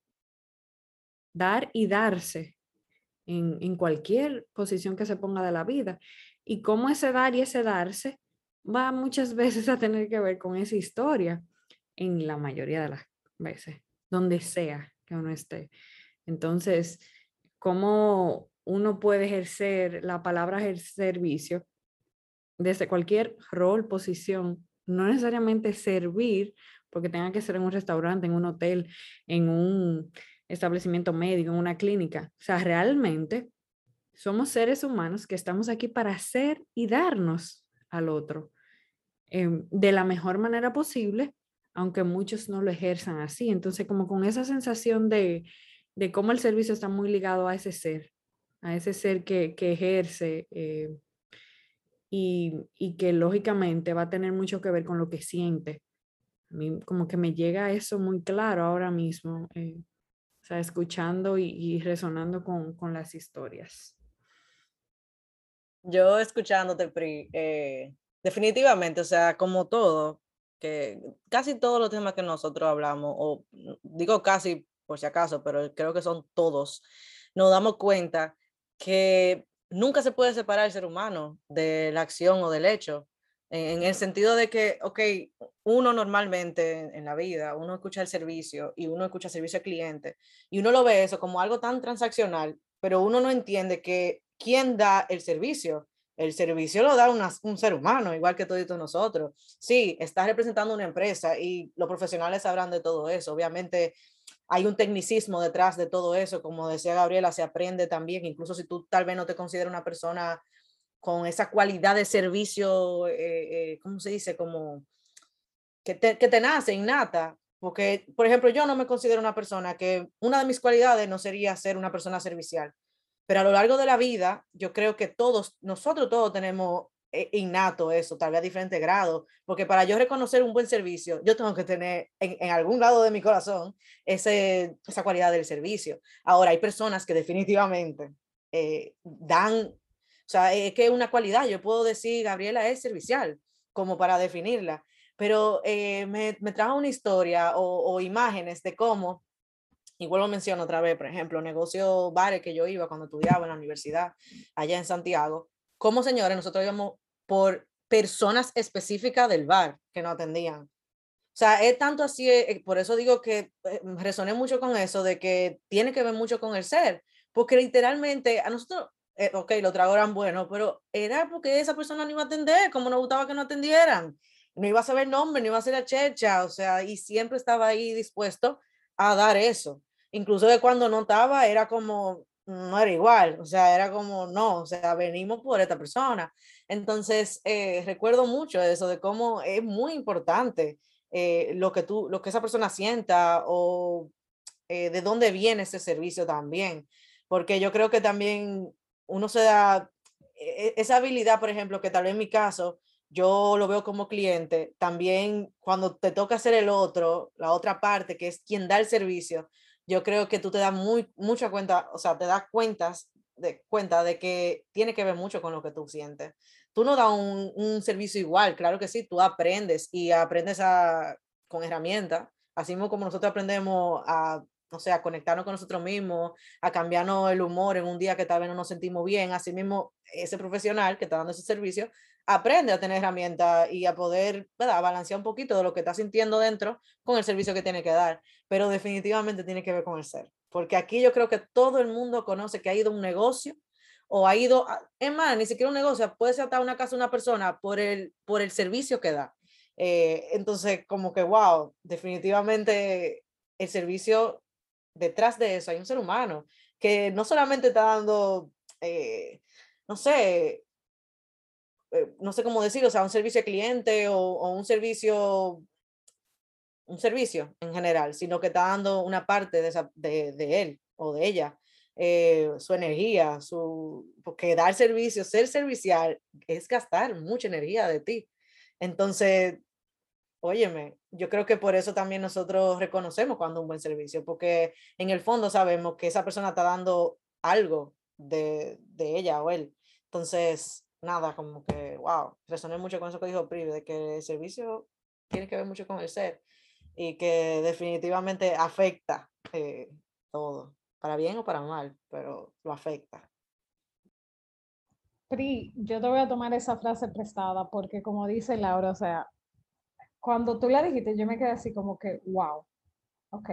dar y darse en, cualquier posición que se ponga de la vida. Y cómo ese dar y ese darse va muchas [LAUGHS] veces a tener que ver con esa historia, en la mayoría de las veces, donde sea que uno esté. Entonces, cómo uno puede ejercer la palabra servicio desde cualquier rol, posición, no necesariamente servir, porque tenga que ser en un restaurante, en un hotel, en un establecimiento médico, en una clínica. O sea, realmente somos seres humanos que estamos aquí para hacer y darnos al otro em, de la mejor manera posible, aunque muchos no lo ejerzan así. Entonces, como con esa sensación de, de cómo el servicio está muy ligado a ese ser, a ese ser que, que ejerce eh, y, y, que lógicamente va a tener mucho que ver con lo que siente. A mí como que me llega eso muy claro ahora mismo. Eh, escuchando y, resonando con, con, las historias. Yo escuchándote, Pri, eh, definitivamente, o sea, como todo, que casi todos los temas que nosotros hablamos, o digo casi por si acaso, pero creo que son todos, nos damos cuenta que nunca se puede separar el ser humano de la acción o del hecho en el sentido de que, ok, uno normalmente en, la vida, uno escucha el servicio y uno escucha el servicio al cliente y uno lo ve eso como algo tan transaccional, pero uno no entiende que quién da el servicio. El servicio lo da un ser humano, igual que todos nosotros. Sí, estás representando una empresa y los profesionales sabrán de todo eso. Obviamente hay un tecnicismo detrás de todo eso, como decía Gabriela, se aprende también, incluso si tú tal vez no te consideras una persona con esa cualidad de servicio, eh, eh, ¿cómo se dice? Como que te, que te nace innata. Porque, por ejemplo, yo no me considero una persona que una de mis cualidades no sería ser una persona servicial. Pero a lo largo de la vida, yo creo que todos, nosotros todos tenemos eh, innato eso, tal vez a diferente grado, porque para yo reconocer un buen servicio, yo tengo que tener en, algún lado de mi corazón ese, esa cualidad del servicio. Ahora, hay personas que definitivamente dan o sea, es que es una cualidad. Yo puedo decir, Gabriela es servicial, como para definirla. Pero eh, me, me, trajo una historia o, o, imágenes de cómo, y vuelvo a mencionar otra vez, por ejemplo, negocio bares que yo iba cuando estudiaba en la universidad allá en Santiago. Como señores, nosotros íbamos por personas específicas del bar que nos atendían. O sea, es tanto así, eh, por eso digo que eh, resoné mucho con eso, de que tiene que ver mucho con el ser, porque literalmente a nosotros, eh, ok, los tragos eran buenos, pero era porque esa persona no iba a atender, como nos gustaba que no atendieran. No iba a saber nombre, no iba a ser la checha, o sea, y siempre estaba ahí dispuesto a dar eso. Incluso de cuando no estaba, era como, no era igual, o sea, era como, no, o sea, venimos por esta persona. Entonces, eh, recuerdo mucho eso, de cómo es muy importante eh, lo que tú, lo que esa persona sienta o de dónde viene ese servicio también, porque yo creo que también uno se da e, esa habilidad, por ejemplo, que tal vez en mi caso, yo lo veo como cliente, también cuando te toca hacer el otro, la otra parte, que es quien da el servicio, yo creo que tú te das muy, mucha cuenta, o sea, te das cuentas de cuenta de que tiene que ver mucho con lo que tú sientes. Tú no das un, servicio igual, claro que sí, tú aprendes y aprendes a, con herramientas, así como nosotros aprendemos a o sea, conectarnos con nosotros mismos, a cambiarnos el humor en un día que tal vez no nos sentimos bien. Así mismo, ese profesional que está dando ese servicio aprende a tener herramientas y a poder ¿verdad? balancear un poquito de lo que está sintiendo dentro con el servicio que tiene que dar. Pero definitivamente tiene que ver con el ser. Porque aquí yo creo que todo el mundo conoce que ha ido a un negocio o ha ido, a, es más, ni siquiera un negocio, puede ser hasta una casa una persona por el, por el servicio que da. Eh, entonces, como que, wow, definitivamente el servicio detrás de eso hay un ser humano que no solamente está dando, eh, no sé, eh, no sé cómo decirlo, o sea, un servicio al cliente o, un servicio, un servicio en general, sino que está dando una parte de, de, de él o de ella, eh, su energía, su, porque dar servicio, ser servicial, es gastar mucha energía de ti. Entonces, óyeme, yo creo que por eso también nosotros reconocemos cuando un buen servicio, porque en el fondo sabemos que esa persona está dando algo de, de ella o él. Entonces, nada, como que, wow, resoné mucho con eso que dijo Pri, de que el servicio tiene que ver mucho con el ser y que definitivamente afecta eh, todo, para bien o para mal, pero lo afecta. Pri, yo te voy a tomar esa frase prestada porque como dice Laura, o sea, cuando tú la dijiste, yo me quedé así como que, wow, ok,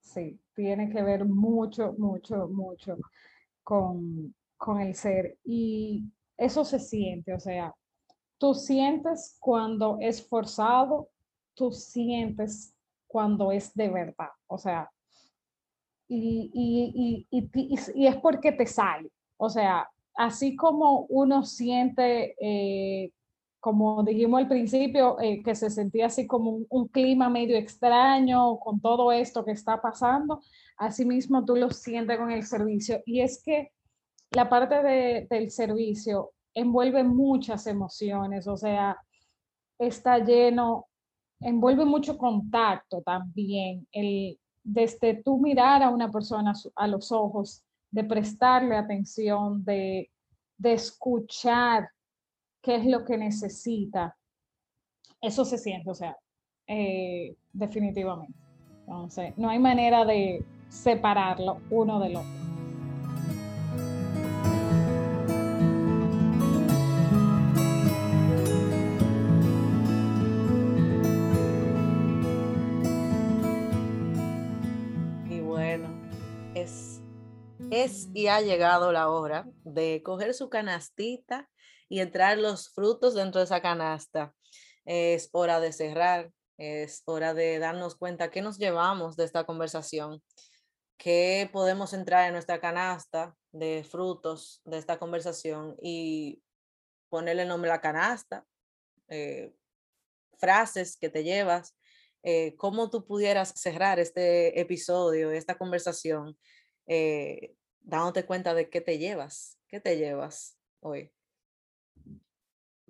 sí, tiene que ver mucho, mucho, mucho con, con el ser. Y eso se siente, o sea, tú sientes cuando es forzado, tú sientes cuando es de verdad, o sea, y, y, y, y es porque te sale, o sea, así como uno siente eh, como dijimos al principio, eh, que se sentía así como un, clima medio extraño con todo esto que está pasando, asimismo tú lo sientes con el servicio. Y es que la parte del servicio envuelve muchas emociones, o sea, está lleno, envuelve mucho contacto también, el, desde tú mirar a una persona a los ojos, de prestarle atención, de, de escuchar qué es lo que necesita. Eso se siente, o sea, eh, definitivamente. Entonces, no hay manera de separarlo uno del otro. Y bueno, es, es y ha llegado la hora de coger su canastita y entrar los frutos dentro de esa canasta. Es hora de cerrar, es hora de darnos cuenta qué nos llevamos de esta conversación, qué podemos entrar en nuestra canasta de frutos de esta conversación y ponerle nombre a la canasta, eh, frases que te llevas, eh, cómo tú pudieras cerrar este episodio, esta conversación, eh, dándote cuenta de qué te llevas, qué te llevas hoy.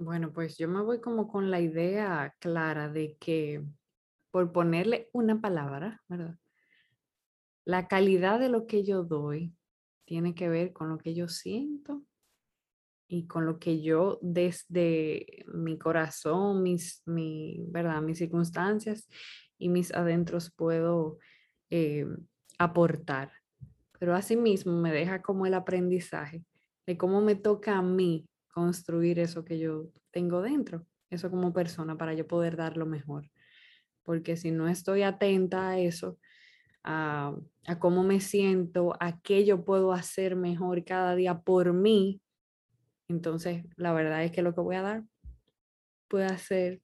Bueno, pues yo me voy como con la idea clara de que, por ponerle una palabra, ¿verdad? La calidad de lo que yo doy tiene que ver con lo que yo siento y con lo que yo desde mi corazón, mis, mi, ¿verdad? mis circunstancias y mis adentros puedo eh, aportar. Pero asimismo me deja como el aprendizaje de cómo me toca a mí construir eso que yo tengo dentro, eso como persona, para yo poder dar lo mejor. Porque si no estoy atenta a eso, a, a cómo me siento, a qué yo puedo hacer mejor cada día por mí, entonces la verdad es que lo que voy a dar puede ser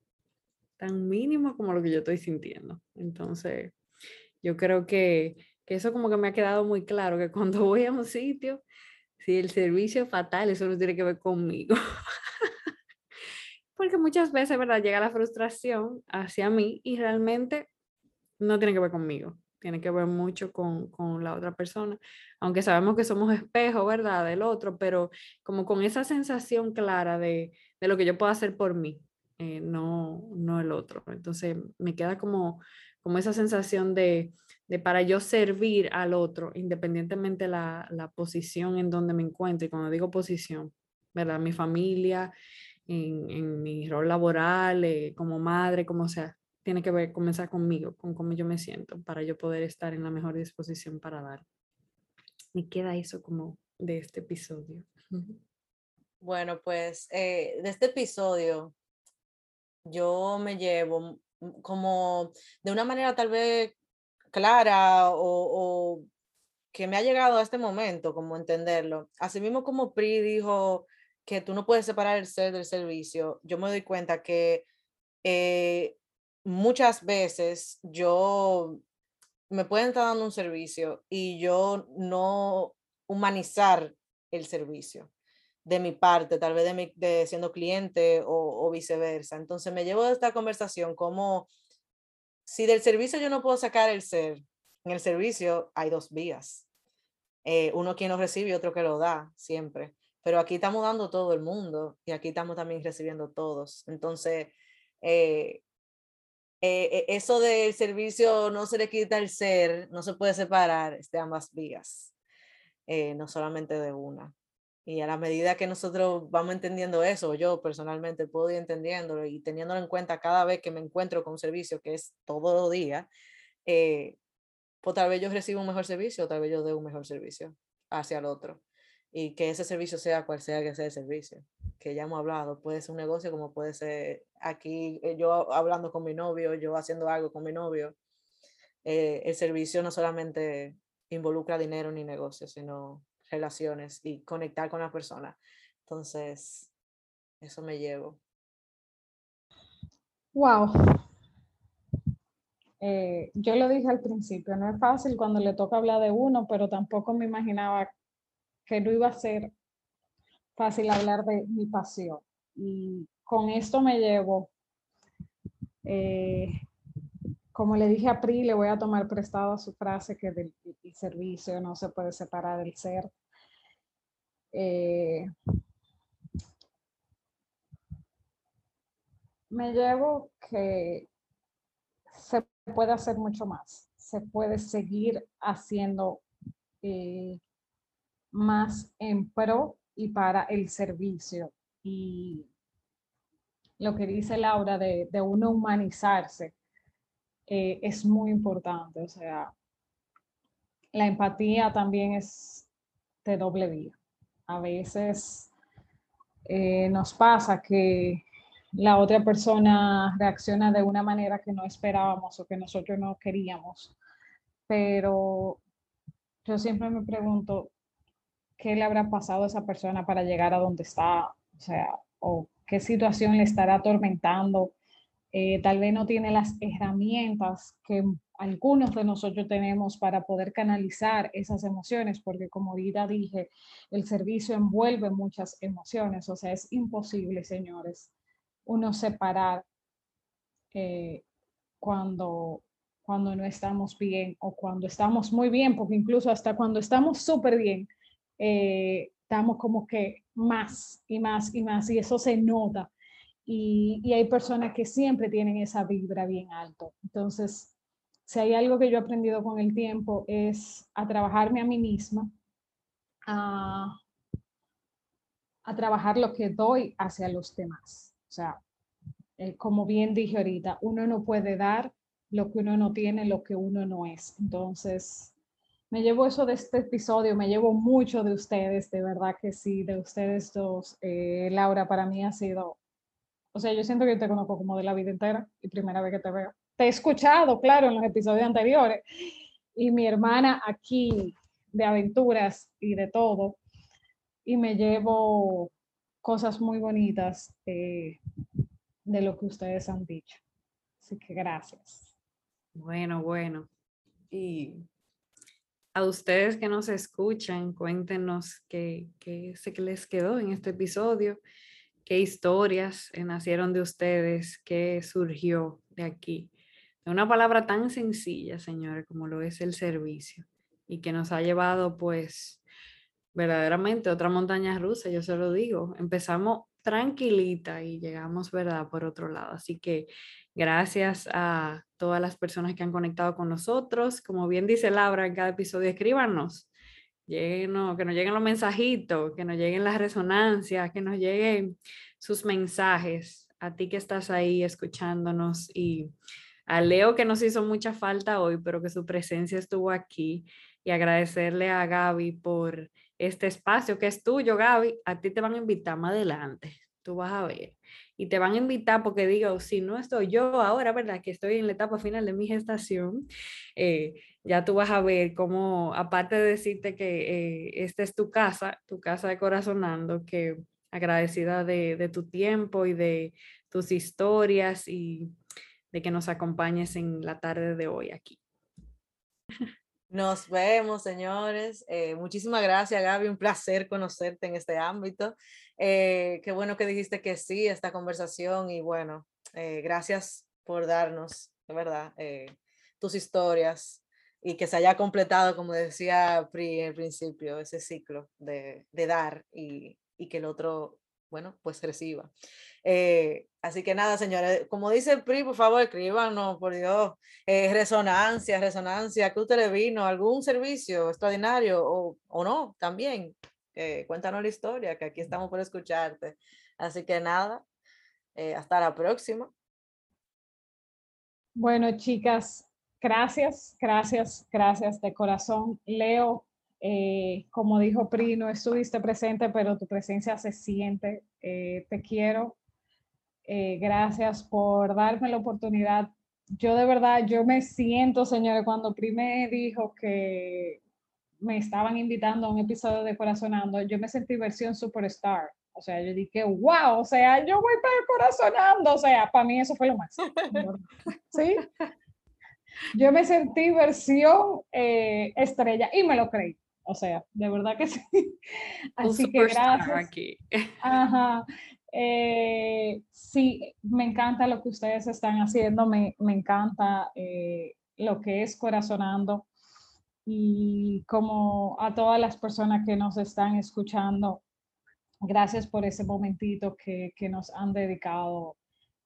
tan mínimo como lo que yo estoy sintiendo. Entonces, yo creo que, que eso como que me ha quedado muy claro, que cuando voy a un sitio, si el servicio fatal, eso no tiene que ver conmigo. Porque muchas veces, ¿verdad? Llega la frustración hacia mí y realmente no tiene que ver conmigo. Tiene que ver mucho con, con la otra persona. Aunque sabemos que somos espejo, ¿verdad? Del otro, pero como con esa sensación clara de, de lo que yo puedo hacer por mí, eh, no, no el otro. Entonces me queda como, como esa sensación de, de para yo servir al otro, independientemente la, la posición en donde me encuentre. Y cuando digo posición, ¿verdad? Mi familia, en, en mi rol laboral, eh, como madre, como sea, tiene que ver, comenzar conmigo, con cómo yo me siento, para yo poder estar en la mejor disposición para dar. Me queda eso como de este episodio. Bueno, pues eh, de este episodio yo me llevo como de una manera tal vez clara o, que me ha llegado a este momento, como entenderlo. Así mismo como Pri dijo que tú no puedes separar el ser del servicio, yo me doy cuenta que eh, muchas veces yo me pueden estar dando un servicio y yo no humanizar el servicio de mi parte, tal vez de, mi, de siendo cliente o, o, viceversa. Entonces me llevo de esta conversación como si del servicio yo no puedo sacar el ser, en el servicio hay dos vías. Eh, uno quien lo recibe y otro que lo da, siempre. Pero aquí estamos dando todo el mundo y aquí estamos también recibiendo todos. Entonces, eh, eh, eso del servicio no se le quita el ser, no se puede separar de ambas vías, no solamente de una. Y a la medida que nosotros vamos entendiendo eso, yo personalmente puedo ir entendiéndolo y teniéndolo en cuenta cada vez que me encuentro con un servicio que es todos los días, eh, pues tal vez yo recibo un mejor servicio o tal vez yo dé un mejor servicio hacia el otro. Y que ese servicio sea cual sea que sea el servicio, que ya hemos hablado, puede ser un negocio como puede ser aquí eh, yo hablando con mi novio, yo haciendo algo con mi novio. Eh, el servicio no solamente involucra dinero ni negocio, sino relaciones y conectar con la persona. Entonces, eso me llevo. Wow. Eh, yo lo dije al principio, no es fácil cuando le toca hablar de uno, pero tampoco me imaginaba que no iba a ser fácil hablar de mi pasión. Y con esto me llevo, eh, como le dije a Pri, le voy a tomar prestado a su frase que del servicio no se puede separar del ser. Eh, me llevo que se puede hacer mucho más, se puede seguir haciendo eh, más en pro y para el servicio. Y lo que dice Laura de, de uno humanizarse eh, es muy importante. O sea, la empatía también es de doble vía a veces eh, nos pasa que la otra persona reacciona de una manera que no esperábamos o que nosotros no queríamos. Pero yo siempre me pregunto, ¿qué le habrá pasado a esa persona para llegar a donde está? O sea, o qué situación le estará atormentando. Eh, tal vez no tiene las herramientas que algunos de nosotros tenemos para poder canalizar esas emociones, porque como ahorita dije, el servicio envuelve muchas emociones, o sea, es imposible, señores, uno separar eh, cuando, cuando no estamos bien o cuando estamos muy bien, porque incluso hasta cuando estamos súper bien, eh, estamos como que más y más y más, y eso se nota. Y, hay personas que siempre tienen esa vibra bien alto. Entonces, si hay algo que yo he aprendido con el tiempo es a trabajarme a mí misma, a, trabajar lo que doy hacia los demás. O sea, eh, como bien dije ahorita, uno no puede dar lo que uno no tiene, lo que uno no es. Entonces, me llevo eso de este episodio, me llevo mucho de ustedes, de verdad que sí, de ustedes dos. Eh, Laura, para mí ha sido, o sea, yo siento que te conozco como de la vida entera y primera vez que te veo te he escuchado, claro, en los episodios anteriores, y mi hermana aquí de aventuras y de todo, y me llevo cosas muy bonitas eh, de lo que ustedes han dicho. Así que gracias. Bueno, bueno. Y a ustedes que nos escuchan, cuéntenos qué, qué que les quedó en este episodio, qué historias nacieron de ustedes, qué surgió de aquí. Una palabra tan sencilla, señores, como lo es el servicio y que nos ha llevado pues verdaderamente otra montaña rusa, yo se lo digo. Empezamos tranquilita y llegamos, ¿verdad?, por otro lado. Así que gracias a todas las personas que han conectado con nosotros. Como bien dice Laura en cada episodio, escríbanos, lleguen, que nos lleguen los mensajitos, que nos lleguen las resonancias, que nos lleguen sus mensajes. A ti que estás ahí escuchándonos y a Leo que nos hizo mucha falta hoy, pero que su presencia estuvo aquí y agradecerle a Gaby por este espacio que es tuyo, Gaby. A ti te van a invitar más adelante, tú vas a ver. Y te van a invitar porque digo, si no estoy yo ahora, ¿verdad? Que estoy en la etapa final de mi gestación, eh, ya tú vas a ver cómo, aparte de decirte que eh, esta es tu casa, tu casa de corazonando, que agradecida de, de tu tiempo y de tus historias y de que nos acompañes en la tarde de hoy aquí. Nos vemos, señores. Eh, muchísimas gracias, Gaby. Un placer conocerte en este ámbito. Eh, qué bueno que dijiste que sí a esta conversación y bueno, eh, gracias por darnos, de verdad, tus historias y que se haya completado, como decía Pri el principio, ese ciclo de, de dar y, y que el otro bueno, pues reciba. Eh, así que nada, señores, como dice PRI, por favor, escríbanos, por Dios, eh, resonancia, resonancia, ¿qué usted le vino? ¿Algún servicio extraordinario o, o no? También, eh, cuéntanos la historia, que aquí estamos por escucharte. Así que nada, hasta la próxima. Bueno, chicas, gracias, gracias, gracias de corazón. Leo, eh, como dijo Pri, no estuviste presente, pero tu presencia se siente. Eh, te quiero. Eh, gracias por darme la oportunidad. Yo de verdad, yo me siento, señores, cuando Pri me dijo que me estaban invitando a un episodio de Corazonando, yo me sentí versión superstar. O sea, yo dije, wow, o sea, yo voy para Corazonando. O sea, para mí eso fue lo máximo. [LAUGHS] ¿Sí? Yo me sentí versión estrella y me lo creí. O sea, de verdad que sí. [LAUGHS] Así que gracias. Aquí. [LAUGHS] Ajá. Eh, sí, me encanta lo que ustedes están haciendo, me, me encanta eh, lo que es corazonando y como a todas las personas que nos están escuchando, gracias por ese momentito que, que nos han dedicado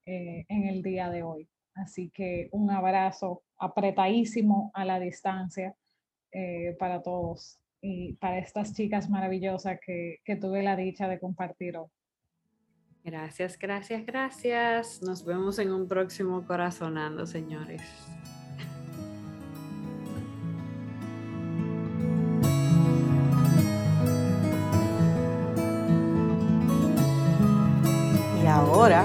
eh, en el día de hoy. Así que un abrazo apretadísimo a la distancia para todos y para estas chicas maravillosas que, que tuve la dicha de compartir hoy. Gracias, gracias, gracias. Nos vemos en un próximo Corazonando, señores. Y ahora